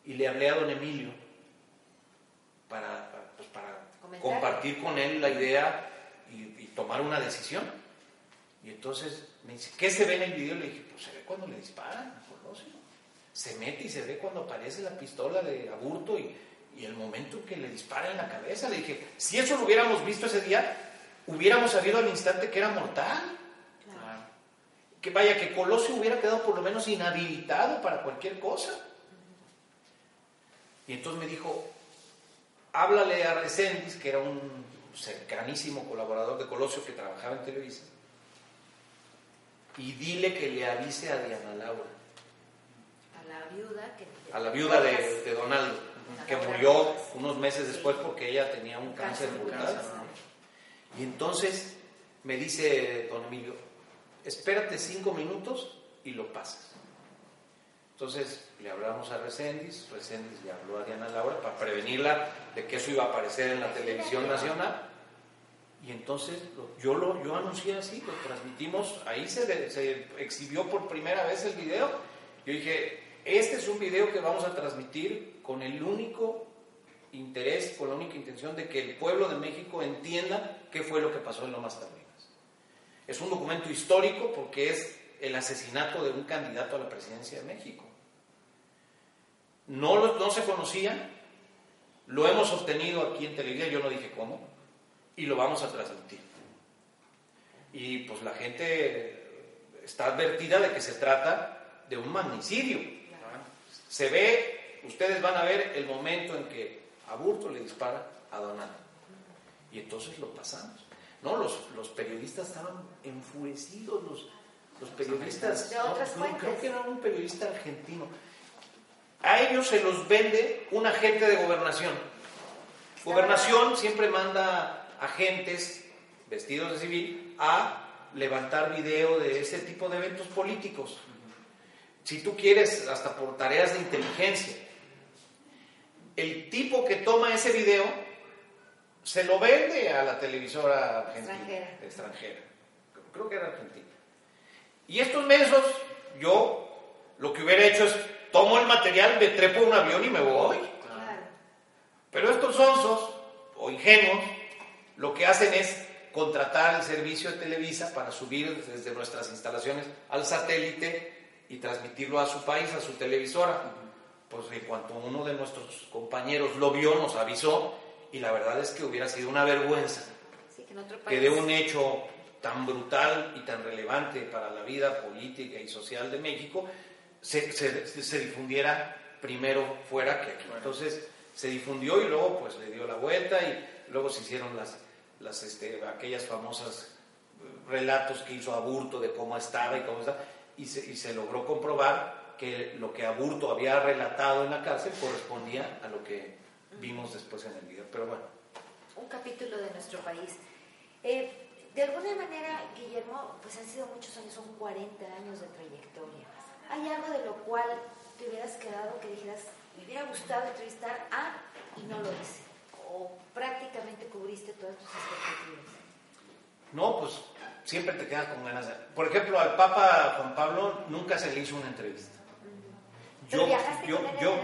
y le hablé a don Emilio para, pues para compartir con él la idea y, y, tomar una decisión. Y entonces me dice, ¿qué se ve en el video? Le dije, pues se ve cuando le disparan Colosio. Se mete y se ve cuando aparece la pistola de aburto y, y el momento que le dispara en la cabeza. Le dije, si eso lo hubiéramos visto ese día, hubiéramos sabido al instante que era mortal. Claro. Que vaya, que Colosio hubiera quedado por lo menos inhabilitado para cualquier cosa. Y entonces me dijo, háblale a Reséndiz, que era un cercanísimo colaborador de Colosio que trabajaba en Televisa, y dile que le avise a Diana Laura. A la viuda que... A la viuda de, de Donaldo, que murió unos meses después porque ella tenía un cáncer brutal. Y entonces me dice don Emilio, espérate cinco minutos y lo pasas. Entonces le hablamos a Reséndiz, Reséndiz le habló a Diana Laura para prevenirla de que eso iba a aparecer en la televisión nacional. Y entonces yo lo yo anuncié así, lo transmitimos, ahí se, se exhibió por primera vez el video. Yo dije, este es un video que vamos a transmitir con el único interés, con la única intención de que el pueblo de México entienda qué fue lo que pasó en Lomas Taurinas. Es un documento histórico porque es el asesinato de un candidato a la presidencia de México. No, lo, no se conocía, lo hemos obtenido aquí en televisión, yo no dije cómo, y lo vamos a transmitir. Y pues la gente está advertida de que se trata de un magnicidio. Se ve, ustedes van a ver el momento en que Aburto le dispara a Donaldo. Y entonces lo pasamos. No, los, los periodistas estaban enfurecidos, los, los periodistas, de otras no, creo que era un periodista argentino. A ellos se los vende un agente de gobernación. Gobernación siempre manda agentes vestidos de civil a levantar video de ese tipo de eventos políticos. Si tú quieres, hasta por tareas de inteligencia. El tipo que toma ese video se lo vende a la televisora argentina, extranjera. extranjera. Creo que era argentina. Y estos mesos, yo lo que hubiera hecho es tomo el material, me trepo un avión y me voy. Claro. Pero estos sonsos o ingenuos lo que hacen es contratar el servicio de Televisa para subir desde nuestras instalaciones al satélite y transmitirlo a su país, a su televisora. Pues en cuanto uno de nuestros compañeros lo vio, nos avisó y la verdad es que hubiera sido una vergüenza Sí, que en otro que país. de un hecho tan brutal y tan relevante para la vida política y social de México se, se- se difundiera primero fuera que aquí. Entonces se difundió y luego pues le dio la vuelta y luego se hicieron las, las, este, aquellas famosas relatos que hizo Aburto de cómo estaba y cómo estaba, y se, y se logró comprobar que lo que Aburto había relatado en la cárcel correspondía a lo que vimos después en el video. Pero bueno. Un capítulo de nuestro país. Eh, de alguna manera, Guillermo, pues han sido muchos años, son 40 años de trayectoria. ¿Hay algo de lo cual te hubieras quedado que dijeras, me hubiera gustado entrevistar a y no lo hice? ¿O prácticamente cubriste todas tus expectativas? No, pues siempre te quedas con ganas de... Por ejemplo, al Papa Juan Pablo nunca se le hizo una entrevista. Yo, yo, yo,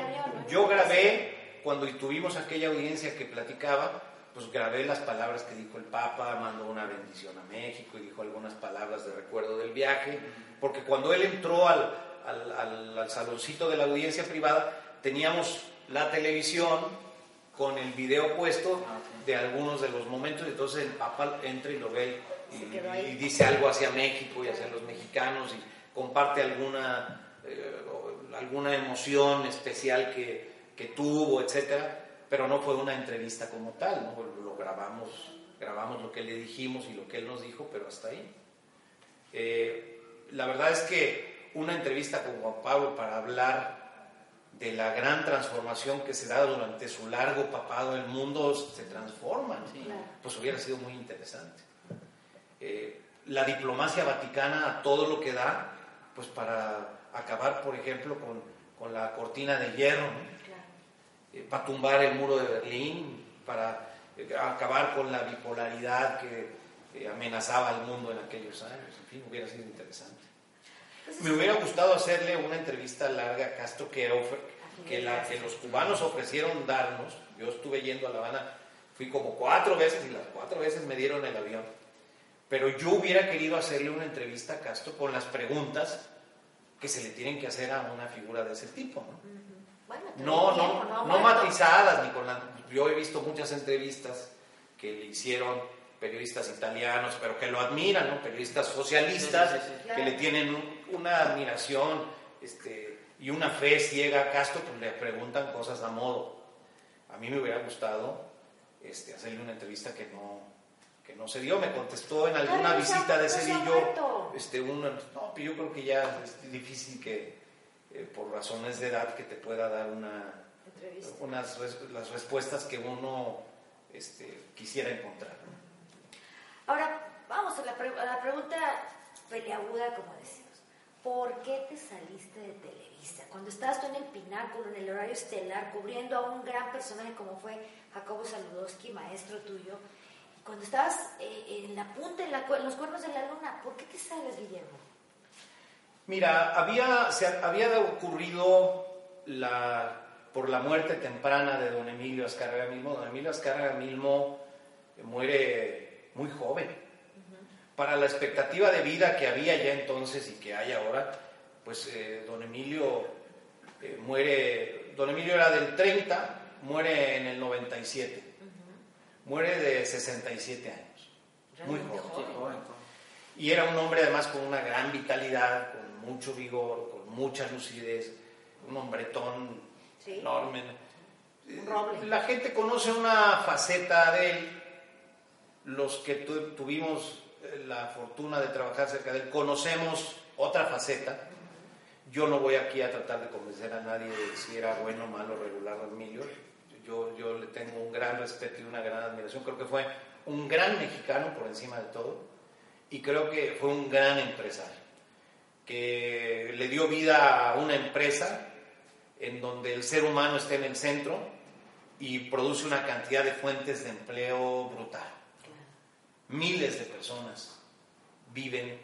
yo grabé, cuando tuvimos aquella audiencia que platicaba, pues grabé las palabras que dijo el Papa, mandó una bendición a México y dijo algunas palabras de recuerdo del viaje, porque cuando él entró al, al, al, saloncito de la audiencia privada, teníamos la televisión con el video puesto ah, de algunos de los momentos, entonces el Papa entra y lo ve y, dice algo hacia México y hacia los mexicanos y comparte alguna, eh, alguna emoción especial que, que tuvo, etcétera pero no fue una entrevista como tal, ¿no? lo grabamos, grabamos lo que le dijimos y lo que él nos dijo, pero hasta ahí. Eh, la verdad es que una entrevista con Juan Pablo para hablar de la gran transformación que se da durante su largo papado, el mundo se transforma, pues hubiera sido muy interesante. Eh, la diplomacia vaticana a todo lo que da, pues para acabar, por ejemplo, con, con la cortina de hierro, eh, para tumbar el muro de Berlín, para eh, acabar con la bipolaridad que eh, amenazaba al mundo en aquellos años. En fin, hubiera sido interesante. Me hubiera gustado hacerle una entrevista larga a Castro que, que, la, que los cubanos ofrecieron darnos. Yo estuve yendo a La Habana, fui como cuatro veces y las cuatro veces me dieron el avión. Pero yo hubiera querido hacerle una entrevista a Castro con las preguntas que se le tienen que hacer a una figura de ese tipo. ¿no? no, no, no, matizadas, ni con yo he visto muchas entrevistas que le hicieron periodistas italianos, pero que lo admiran, ¿no? periodistas socialistas, que le tienen una admiración este, y una fe ciega a Castro, pues le preguntan cosas a modo. A mí me hubiera gustado este, hacerle una entrevista que no, que no se dio, me contestó en alguna visita de Cedillo, este, una, no, yo creo que ya es difícil que, eh, por razones de edad que te pueda dar una, unas las respuestas que uno este, quisiera encontrar. Ahora, vamos a la, la pregunta peleaguda, como decimos. ¿Por qué te saliste de Televisa? Cuando estabas tú en el pináculo, en el horario estelar, cubriendo a un gran personaje como fue Jacobo Saludowski, maestro tuyo, cuando estabas eh, en la punta, en, la, en los cuernos de la luna, ¿por qué te sales, Guillermo? Mira, había, se había ocurrido la, por la muerte temprana de don Emilio Azcárraga Milmo. Don Emilio Azcárraga Milmo muere muy joven. Para la expectativa de vida que había ya entonces y que hay ahora, pues eh, don Emilio eh, muere, don Emilio era del 30, muere en el 97. Muere de 67 años. Muy joven. Y era un hombre además con una gran vitalidad, mucho vigor, con mucha lucidez, un hombretón enorme. La gente conoce una faceta de él, los que tuvimos eh, la fortuna de trabajar cerca de él, conocemos otra faceta. Yo no voy aquí a tratar de convencer a nadie de si era bueno, malo, regular o Emilio. Yo, yo le tengo un gran respeto y una gran admiración. Creo que fue un gran mexicano por encima de todo y creo que fue un gran empresario que le dio vida a una empresa en donde el ser humano está en el centro y produce una cantidad de fuentes de empleo brutal. Miles de personas viven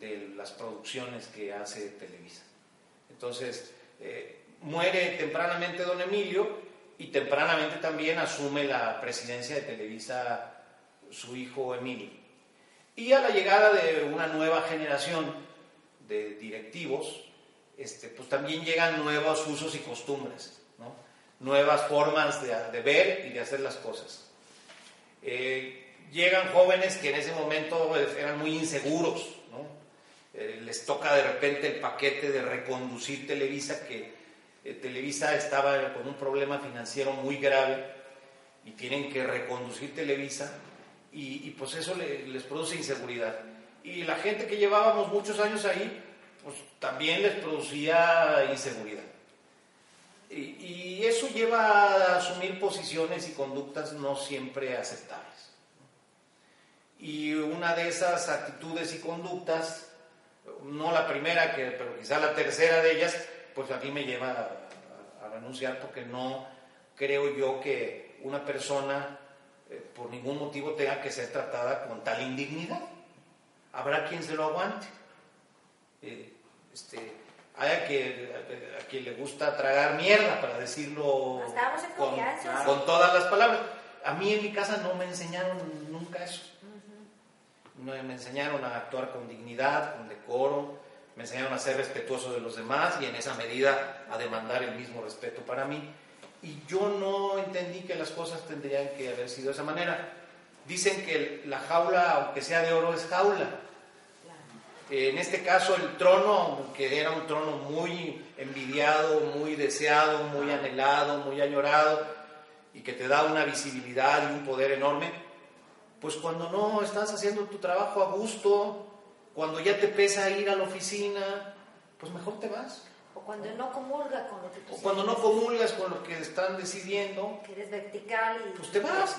de las producciones que hace Televisa. Entonces, eh, muere tempranamente don Emilio y tempranamente también asume la presidencia de Televisa su hijo Emilio. Y a la llegada de una nueva generación, de directivos, este, pues también llegan nuevos usos y costumbres, nuevas formas de, ver y de hacer las cosas. Eh, llegan jóvenes que en ese momento pues, eran muy inseguros, eh, les toca de repente el paquete de reconducir Televisa, que eh, Televisa estaba con un problema financiero muy grave y tienen que reconducir Televisa y, y pues eso le- les produce inseguridad. Y la gente que llevábamos muchos años ahí, pues también les producía inseguridad. Y, eso lleva a asumir posiciones y conductas no siempre aceptables. Y una de esas actitudes y conductas, no la primera, que, pero quizá la tercera de ellas, pues a mí me lleva renunciar porque no creo yo que una persona eh, por ningún motivo tenga que ser tratada con tal indignidad. Habrá quien se lo aguante. Eh, este, hay a quien, a quien le gusta tragar mierda, para decirlo con todas las palabras. A mí en mi casa no me enseñaron nunca eso. No, me enseñaron a actuar con dignidad, con decoro, me enseñaron a ser respetuoso de los demás y en esa medida a demandar el mismo respeto para mí. Y yo no entendí que las cosas tendrían que haber sido de esa manera. Dicen que la jaula, aunque sea de oro, es jaula. En este caso el trono, aunque era un trono muy envidiado, muy deseado, muy anhelado, muy añorado, y que te da una visibilidad y un poder enorme, pues cuando no estás haciendo tu trabajo a gusto, cuando ya te pesa ir a la oficina, pues mejor te vas. O cuando no comulga con lo que tú O cuando no comulgas con lo que están decidiendo, que eres vertical y... pues te vas.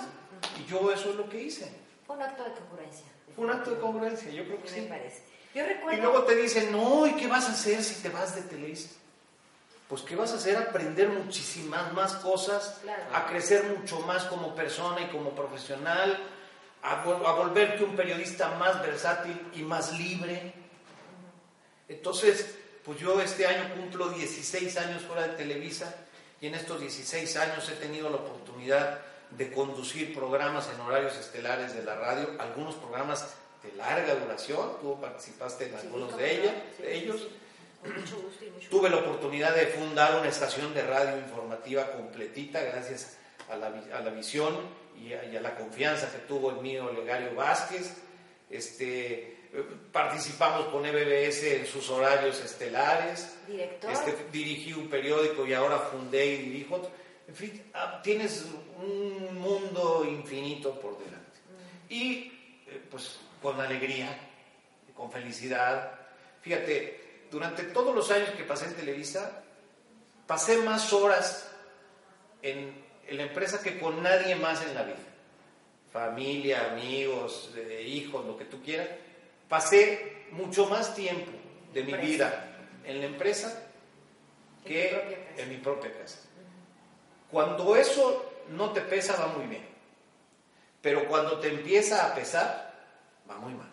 Y yo eso es lo que hice. Fue un acto de congruencia. Fue un acto de congruencia, yo creo que Me sí. parece. Yo Y recuerdo... luego te dicen, no, ¿y qué vas a hacer si te vas de Televisa? Pues ¿qué vas a hacer? Aprender muchísimas más cosas, Claro. a crecer mucho más como persona y como profesional, a, vol- a volverte un periodista más versátil y más libre. Entonces, pues yo este año cumplo 16 años fuera de Televisa y en estos 16 años he tenido la oportunidad de conducir programas en horarios estelares de la radio, algunos programas de larga duración, tú participaste en algunos de, ella, Sí, de ellos. sí. Con mucho gusto y mucho Tuve la oportunidad de fundar una estación de radio informativa completita gracias a la, a la visión y a, y a la confianza que tuvo en mí Olegario Vázquez. Este, participamos con EBBS en sus horarios estelares. Director. Este, dirigí un periódico y ahora fundé y dirijo. otro. En fin, ah, tienes un mundo infinito por delante. Y eh, pues con alegría, con felicidad. Fíjate, durante todos los años que pasé en Televisa, pasé más horas en la empresa que con nadie más en la vida. Familia, amigos, eh, hijos, lo que tú quieras. Pasé mucho más tiempo de mi Empresa. vida en la empresa que en mi propia casa. Cuando eso no te pesa, va muy bien. Pero cuando te empieza a pesar, va muy mal.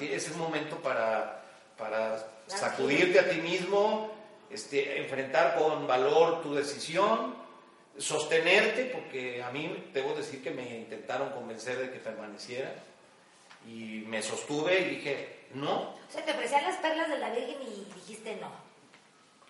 Es el momento para, para sacudirte a ti mismo, este, enfrentar con valor tu decisión, sostenerte, porque a mí debo decir que me intentaron convencer de que permaneciera y me sostuve y dije, no, O sea, te ofrecían las perlas de la Virgen y dijiste no.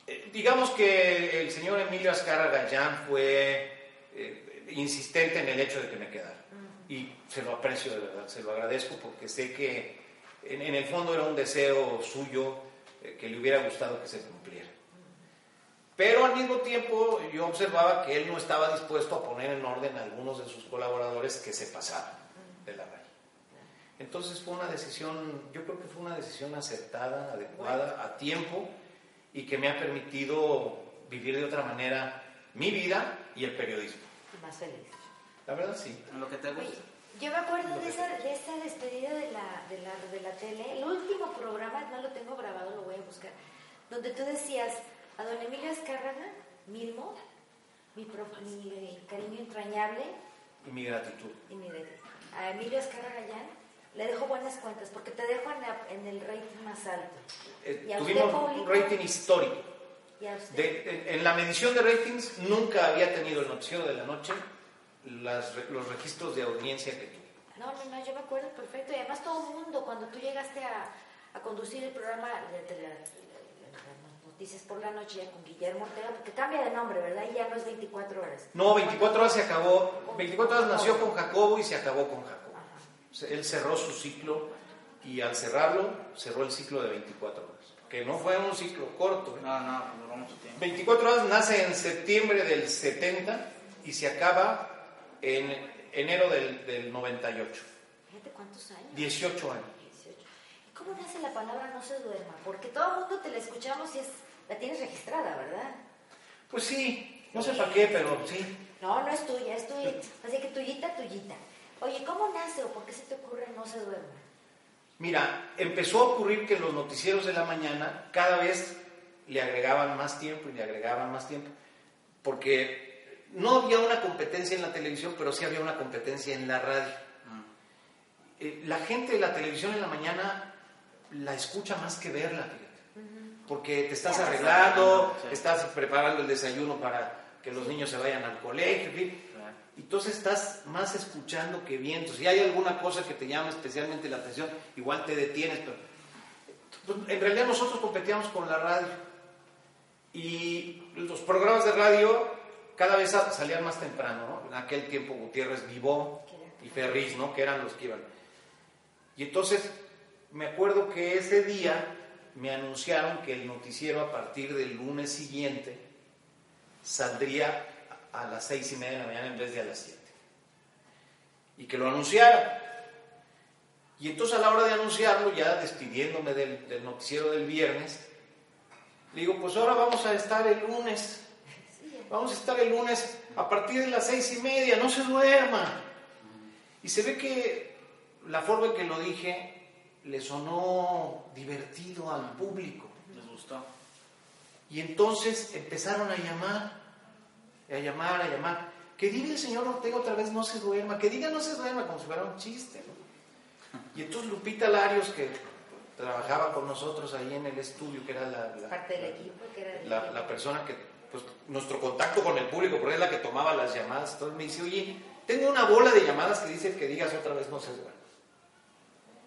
Eh, digamos que el señor Emilio Azcarra Gallán fue eh, insistente en el hecho de que me quedara. Y se lo aprecio de verdad, se lo agradezco porque sé que en, en el fondo era un deseo suyo eh, que le hubiera gustado que se cumpliera. Pero al mismo tiempo yo observaba que él no estaba dispuesto a poner en orden a algunos de sus colaboradores que se pasaban de la raya. Entonces fue una decisión, yo creo que fue una decisión acertada, adecuada, a tiempo y que me ha permitido vivir de otra manera mi vida y el periodismo. Más feliz. La verdad sí. En lo que te Oye, gusta. yo me acuerdo de esa, de esa despedida de la, de, la, de la tele, el último programa, no lo tengo grabado, lo voy a buscar, donde tú decías a don Emilio Azcárraga, Milmo, mi, prof- mi cariño entrañable, Y mi gratitud. y mi a Emilio Azcárraga Gallán, le dejo buenas cuentas, porque te dejo en, la- en el rating más alto. Eh, ¿Y tuvimos un rating histórico. Y a usted, De- en, en la medición de ratings nunca había tenido el noticiero de la noche las los registros de audiencia que tuvo. No, no, no, yo me acuerdo perfecto. Y además todo el mundo, cuando tú llegaste a, a conducir el programa de, de noticias por la noche ya con Guillermo Ortega, porque cambia de nombre, ¿verdad? Y ya no es 24 horas. No, 24 horas se acabó. 24 horas nació con Jacobo y se acabó con Jacobo. Ajá. Él cerró su ciclo y al cerrarlo cerró el ciclo de 24 horas. Que no fue un ciclo corto. ¿eh? No, no, duró mucho tiempo. 24 horas nace en septiembre del 70 y se acaba En enero del, del 98. Fíjate cuántos años. 18 años. 18. ¿Y ¿Cómo nace la palabra no se duerma? Porque todo el mundo te la escuchamos y es, la tienes registrada, ¿verdad? Pues sí, no sé para qué, pero sí. No, no es tuya, es tuya. Así que tuyita, tuyita. Oye, ¿cómo nace o por qué se te ocurre no se duerma? Mira, empezó a ocurrir que los noticieros de la mañana cada vez le agregaban más tiempo y le agregaban más tiempo. Porque no había una competencia en la televisión, pero sí había una competencia en la radio. Eh, la gente de la televisión en la mañana la escucha más que verla, fíjate. Porque te estás arreglando, Sí. estás preparando el desayuno para que los niños se vayan al colegio, en fin. Claro. Entonces estás más escuchando que viendo. Si hay alguna cosa que te llama especialmente la atención, igual te detienes. Pero pues, en realidad nosotros competíamos con la radio. Y los programas de radio cada vez sa- salían más temprano, ¿no? En aquel tiempo Gutiérrez Vivó y Ferriz, ¿no? Que eran los que iban. Y entonces me acuerdo que ese día me anunciaron que el noticiero a partir del lunes siguiente saldría a las seis y media de la mañana en vez de a las siete. Y que lo anunciaron. Y entonces a la hora de anunciarlo, ya despidiéndome del, del noticiero del viernes, le digo, pues ahora vamos a estar el lunes. Vamos a estar el lunes a partir de las seis y media, no se duerma. Y se ve que la forma en que lo dije le sonó divertido al público. ¿Les gustó? Y entonces empezaron a llamar, a llamar, a llamar. Que diga el señor Ortega otra vez no se duerma, que diga no se duerma, como si fuera un chiste. ¿no? Y entonces Lupita Larios, que trabajaba con nosotros ahí en el estudio, que era la, la- Parte del equipo que era del la, equipo. la persona que, pues, nuestro contacto con el público, porque es la que tomaba las llamadas. Entonces me dice, oye, tengo una bola de llamadas que dice que digas otra vez no se duerma.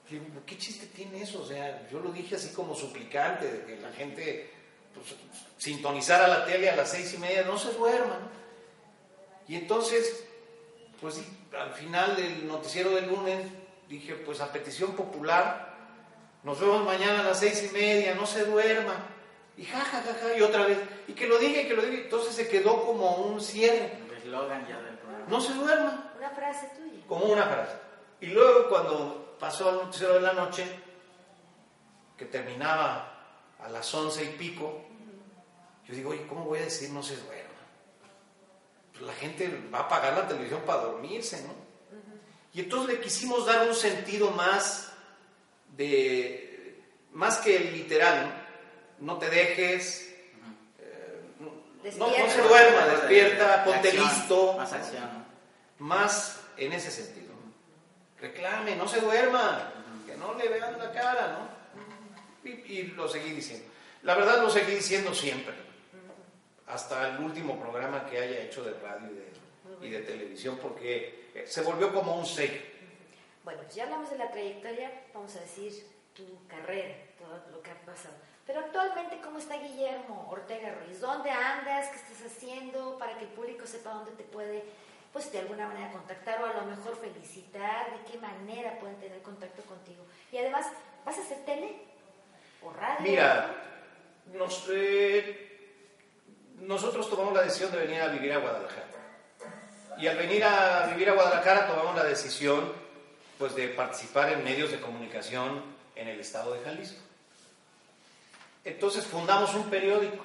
Digo, ¿qué chiste tiene eso? O sea, yo lo dije así como suplicante, de que la gente pues, sintonizara la tele a las seis y media, no se duerma. ¿no? Y entonces, pues al final del noticiero del lunes, dije, pues a petición popular, nos vemos mañana a las seis y media, no se duerma. Y ja, ja, ja, ja, y otra vez, y que lo y que lo diga. Entonces se quedó como un cierre, El eslogan ya del programa. no se duerma, Una frase tuya. como una frase. Y luego cuando pasó al noticiero de la noche, que terminaba a las once y pico, yo digo, oye, ¿cómo voy a decir no se duerma? Pues la gente va a apagar la televisión para dormirse, ¿no? Y entonces le quisimos dar un sentido más de, más que el literal, ¿no? No te dejes, eh, no, se duerma, despierta, De ponte listo, Más acción. ¿no? más en ese sentido. Reclame, no se duerma, que no le vean la cara, ¿no? Y, lo seguí diciendo. La verdad lo seguí diciendo siempre, hasta el último programa que haya hecho de radio y de, y de televisión, porque eh, se volvió como un sello. Bueno, pues ya hablamos de la trayectoria, vamos a decir tu carrera, todo lo que ha pasado. Pero actualmente, ¿cómo está Guillermo Ortega Ruiz? ¿Dónde andas? ¿Qué estás haciendo? Para que el público sepa dónde te puede, pues de alguna manera contactar o a lo mejor felicitar, de qué manera pueden tener contacto contigo. Y además, ¿vas a hacer tele? ¿O radio? Mira, nos, eh, nosotros tomamos la decisión de venir a vivir a Guadalajara. Y al venir a vivir a Guadalajara tomamos la decisión pues, de participar en medios de comunicación en el estado de Jalisco. Entonces fundamos un periódico.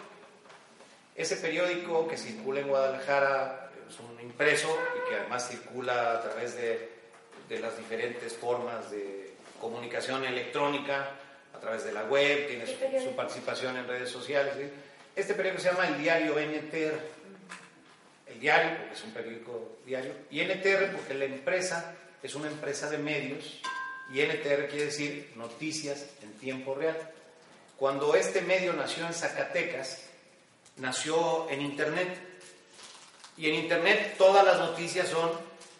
Ese periódico que circula en Guadalajara es un impreso y que además circula a través de, de las diferentes formas de comunicación electrónica, a través de la web, tiene ¿Qué su, su participación en redes sociales. ¿sí? Este periódico se llama el diario NTR. El diario, porque es un periódico diario, y NTR porque la empresa es una empresa de medios, y NTR quiere decir noticias en tiempo real. Cuando este medio nació en Zacatecas, nació en Internet. Y en Internet todas las noticias son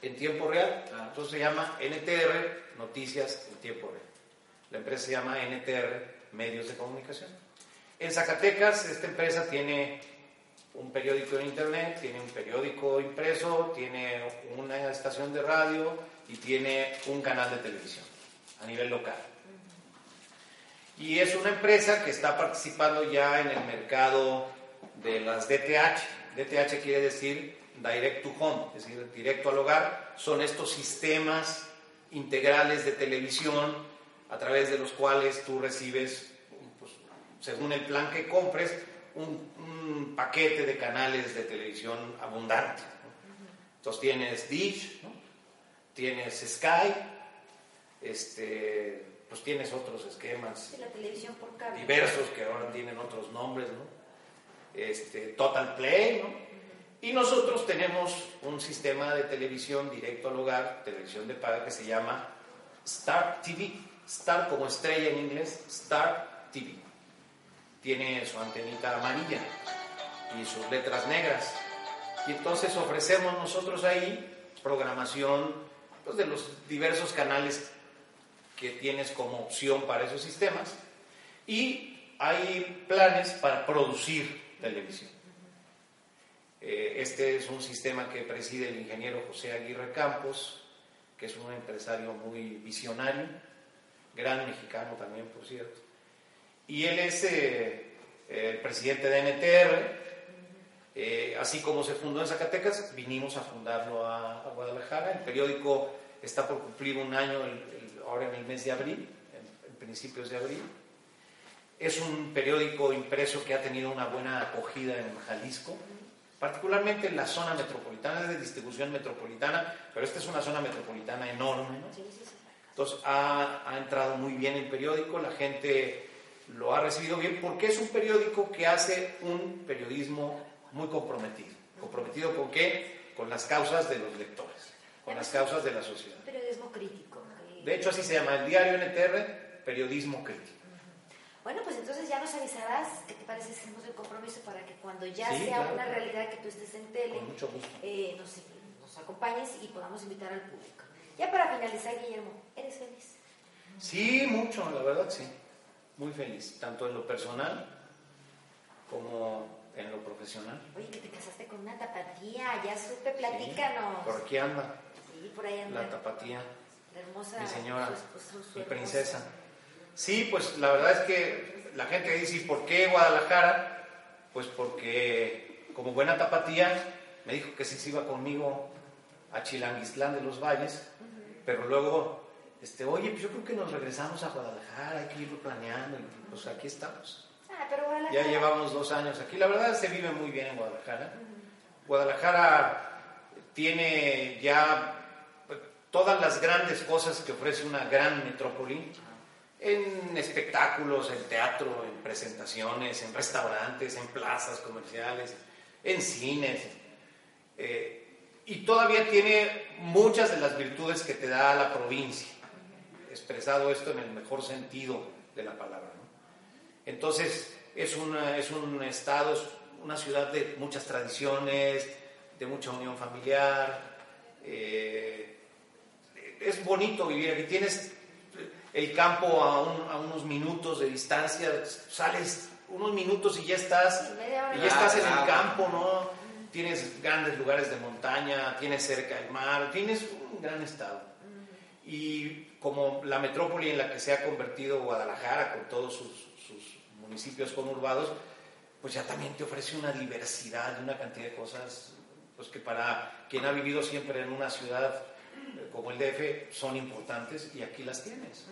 en tiempo real. Entonces se llama NTR, Noticias en Tiempo Real. La empresa se llama NTR, Medios de Comunicación. En Zacatecas esta empresa tiene un periódico en Internet, tiene un periódico impreso, tiene una estación de radio y tiene un canal de televisión a nivel local. Y es una empresa que está participando ya en el mercado de las DTH. DTH quiere decir direct to home, es decir, directo al hogar, son estos sistemas integrales de televisión a través de los cuales tú recibes, pues, según el plan que compres, un, paquete de canales de televisión abundante. Entonces tienes Dish, tienes Sky, este, pues tienes otros esquemas la televisión por cable. diversos que ahora tienen otros nombres, ¿no? Este, Total Play, ¿no? Y nosotros tenemos un sistema de televisión directo al hogar, televisión de paga que se llama Star TV. Star como estrella en inglés, Star TV. Tiene su antenita amarilla y sus letras negras. Y entonces ofrecemos nosotros ahí programación pues, de los diversos canales que tienes como opción para esos sistemas y hay planes para producir televisión. Eh, este es un sistema que preside el ingeniero José Aguirre Campos, que es un empresario muy visionario, gran mexicano también, por cierto. Y él es eh, el presidente de NTR, eh, así como se fundó en Zacatecas, vinimos a fundarlo a, Guadalajara. El periódico está por cumplir un año ahora en el mes de abril, en, principios de abril. Es un periódico impreso que ha tenido una buena acogida en Jalisco, particularmente en la zona metropolitana, es de distribución metropolitana, pero esta es una zona metropolitana enorme. Entonces ha, ha entrado muy bien el periódico, la gente lo ha recibido bien porque es un periódico que hace un periodismo muy comprometido. ¿Comprometido con qué? Con las causas de los lectores, con las causas de la sociedad. Periodismo crítico. De hecho, así se llama el diario NTR, periodismo crítico. Bueno, pues entonces ya nos avisarás qué te parece si hacemos el compromiso para que cuando ya sea una realidad que tú estés en tele, eh, nos, nos, acompañes y podamos invitar al público. Ya para finalizar, Guillermo, ¿eres feliz? Sí, mucho, la verdad sí. Muy feliz, tanto en lo personal como en lo profesional. Oye, que te casaste con una tapatía, ya supe, platícanos. por aquí anda. Sí, por ahí anda. La tapatía. La hermosa. Mi señora, mi princesa. Sí, pues la verdad es que la gente dice, ¿y por qué Guadalajara? Pues porque como buena tapatía me dijo que sí se iba conmigo a Chilanguislán de los Valles, pero luego, este, oye, pues yo creo que nos regresamos a Guadalajara, hay que irlo planeando, y pues aquí estamos. Ah, pero Ya llevamos dos años aquí. La verdad se vive muy bien en Guadalajara. Guadalajara tiene ya todas las grandes cosas que ofrece una gran metrópoli en espectáculos, en teatro, en presentaciones, en restaurantes, en plazas comerciales, en cines. Eh, y todavía tiene muchas de las virtudes que te da la provincia, expresado esto en el mejor sentido de la palabra. Entonces, es, es un estado, es una ciudad de muchas tradiciones, de mucha unión familiar. Eh, es bonito vivir aquí. Tienes el campo a, unos minutos de distancia, sales unos minutos y ya estás, y ya estás en el campo, ¿no? Tienes grandes lugares de montaña, tienes cerca el mar, tienes un gran estado. Y como la metrópoli en la que se ha convertido Guadalajara con todos sus municipios conurbados, pues ya también te ofrece una diversidad, una cantidad de cosas, pues que para quien ha vivido siempre en una ciudad como el DF son importantes y aquí las tienes.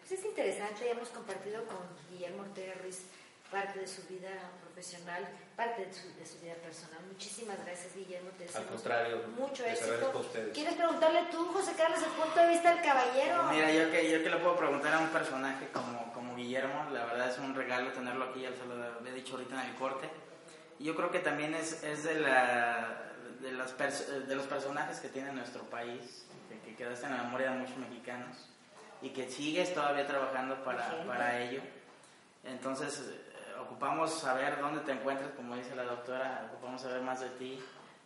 Pues es interesante, hemos compartido con Guillermo Ortega Ruiz parte de su vida profesional, parte de su, vida personal. Muchísimas gracias, Guillermo. Te Al contrario, mucho éxito. ¿Quieres preguntarle tú, José Carlos, el punto de vista del caballero? Mira, yo que, yo que le puedo preguntar a un personaje como, como Guillermo, la verdad es un regalo tenerlo aquí, ya se lo había dicho ahorita en el corte. Y yo creo que también es, es de, la, de, los de los personajes que tiene nuestro país, que, que quedaste en la memoria de muchos mexicanos y que sigues todavía trabajando para, para ello. Entonces, ocupamos saber dónde te encuentras, como dice la doctora, ocupamos saber más de ti,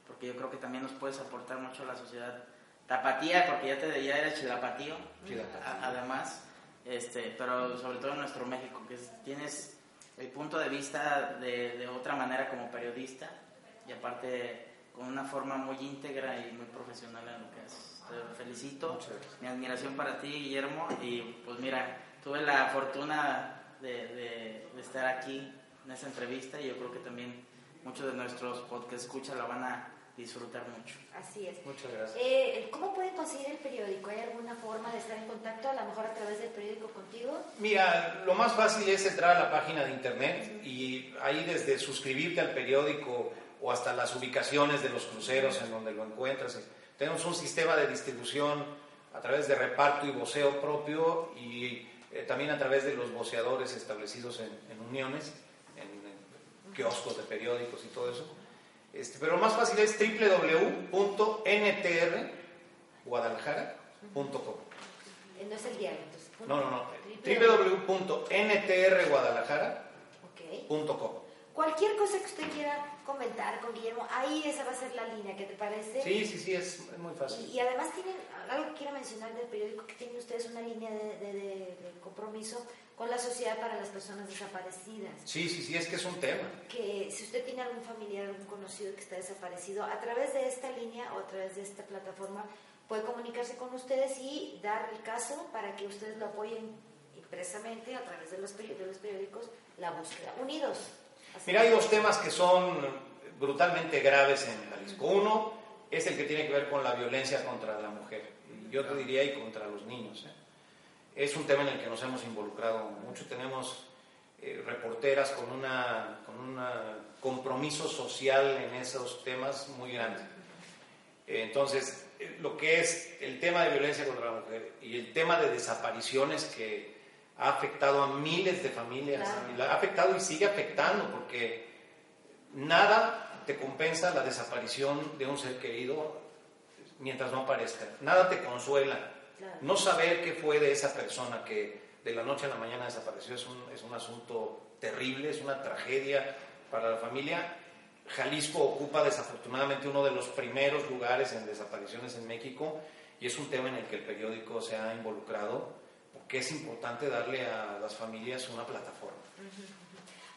porque yo creo que también nos puedes aportar mucho a la sociedad. Tapatía, porque ya, te, ya eres chilapatío, además, este, pero sobre todo en nuestro México, que tienes el punto de vista de, de, otra manera como periodista y aparte con una forma muy íntegra y muy profesional en lo que haces. Te felicito, mi admiración para ti, Guillermo, y pues mira, tuve la fortuna de, de, estar aquí en esta entrevista y yo creo que también muchos de nuestros podcast escucha la van a, disfrutar mucho. Así es. Muchas gracias. Eh, ¿Cómo pueden conseguir el periódico? ¿Hay alguna forma de estar en contacto, a lo mejor a través del periódico contigo? Mira, lo más fácil es entrar a la página de internet y ahí desde suscribirte al periódico o hasta las ubicaciones de los cruceros en donde lo encuentras. Tenemos un sistema de distribución a través de reparto y voceo propio y eh, también a través de los voceadores establecidos en, en uniones, en, en, kioscos de periódicos y todo eso. Este, pero lo más fácil es www.ntrguadalajara.com. Eh, No es el diario, entonces. No, no, no. www. www.ntrguadalajara.com. Cualquier cosa que usted quiera comentar con Guillermo, ahí esa va a ser la línea, ¿qué te parece? Sí, sí, sí, es muy fácil. Y, y además tienen algo que quiero mencionar del periódico, que tienen ustedes una línea de, de- de- de compromiso con la sociedad para las personas desaparecidas. Sí, sí, sí, es que es un tema. Que si usted tiene algún familiar, algún conocido que está desaparecido, a través de esta línea o a través de esta plataforma, puede comunicarse con ustedes y dar el caso para que ustedes lo apoyen impresamente a través de los, de los periódicos, la búsqueda. Unidos. Mira, hay dos temas que son brutalmente graves en Jalisco. Uno es el que tiene que ver con la violencia contra la mujer. Yo te diría, y contra los niños. ¿eh? Es un tema en el que nos hemos involucrado mucho. Tenemos eh, reporteras con un con una compromiso social en esos temas muy grande. Entonces, eh, lo que es el tema de violencia contra la mujer y el tema de desapariciones que ha afectado a miles de familias, Claro. ha afectado y sigue afectando porque nada te compensa la desaparición de un ser querido mientras no aparezca, nada te consuela. Claro. No saber qué fue de esa persona que de la noche a la mañana desapareció es un, es un asunto terrible, es una tragedia para la familia. Jalisco ocupa desafortunadamente uno de los primeros lugares en desapariciones en México y es un tema en el que el periódico se ha involucrado porque es importante darle a las familias una plataforma.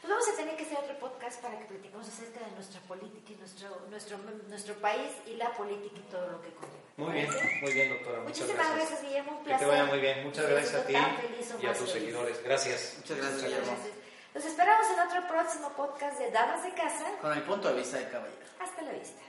Pues vamos a tener que hacer otro podcast para que platiquemos acerca de nuestra política y nuestro, nuestro, nuestro país y la política y todo lo que conlleva. Muy bien, muy bien, doctora. Muchísimas gracias. gracias, Guillermo. Un Que placer. te vaya muy bien. Muchas gracias a ti y a tus feliz. seguidores. Gracias. Muchas gracias, Muchas Guillermo. gracias. Los esperamos en otro próximo podcast de Damas de Casa. Con el punto de vista de caballero. Hasta la vista.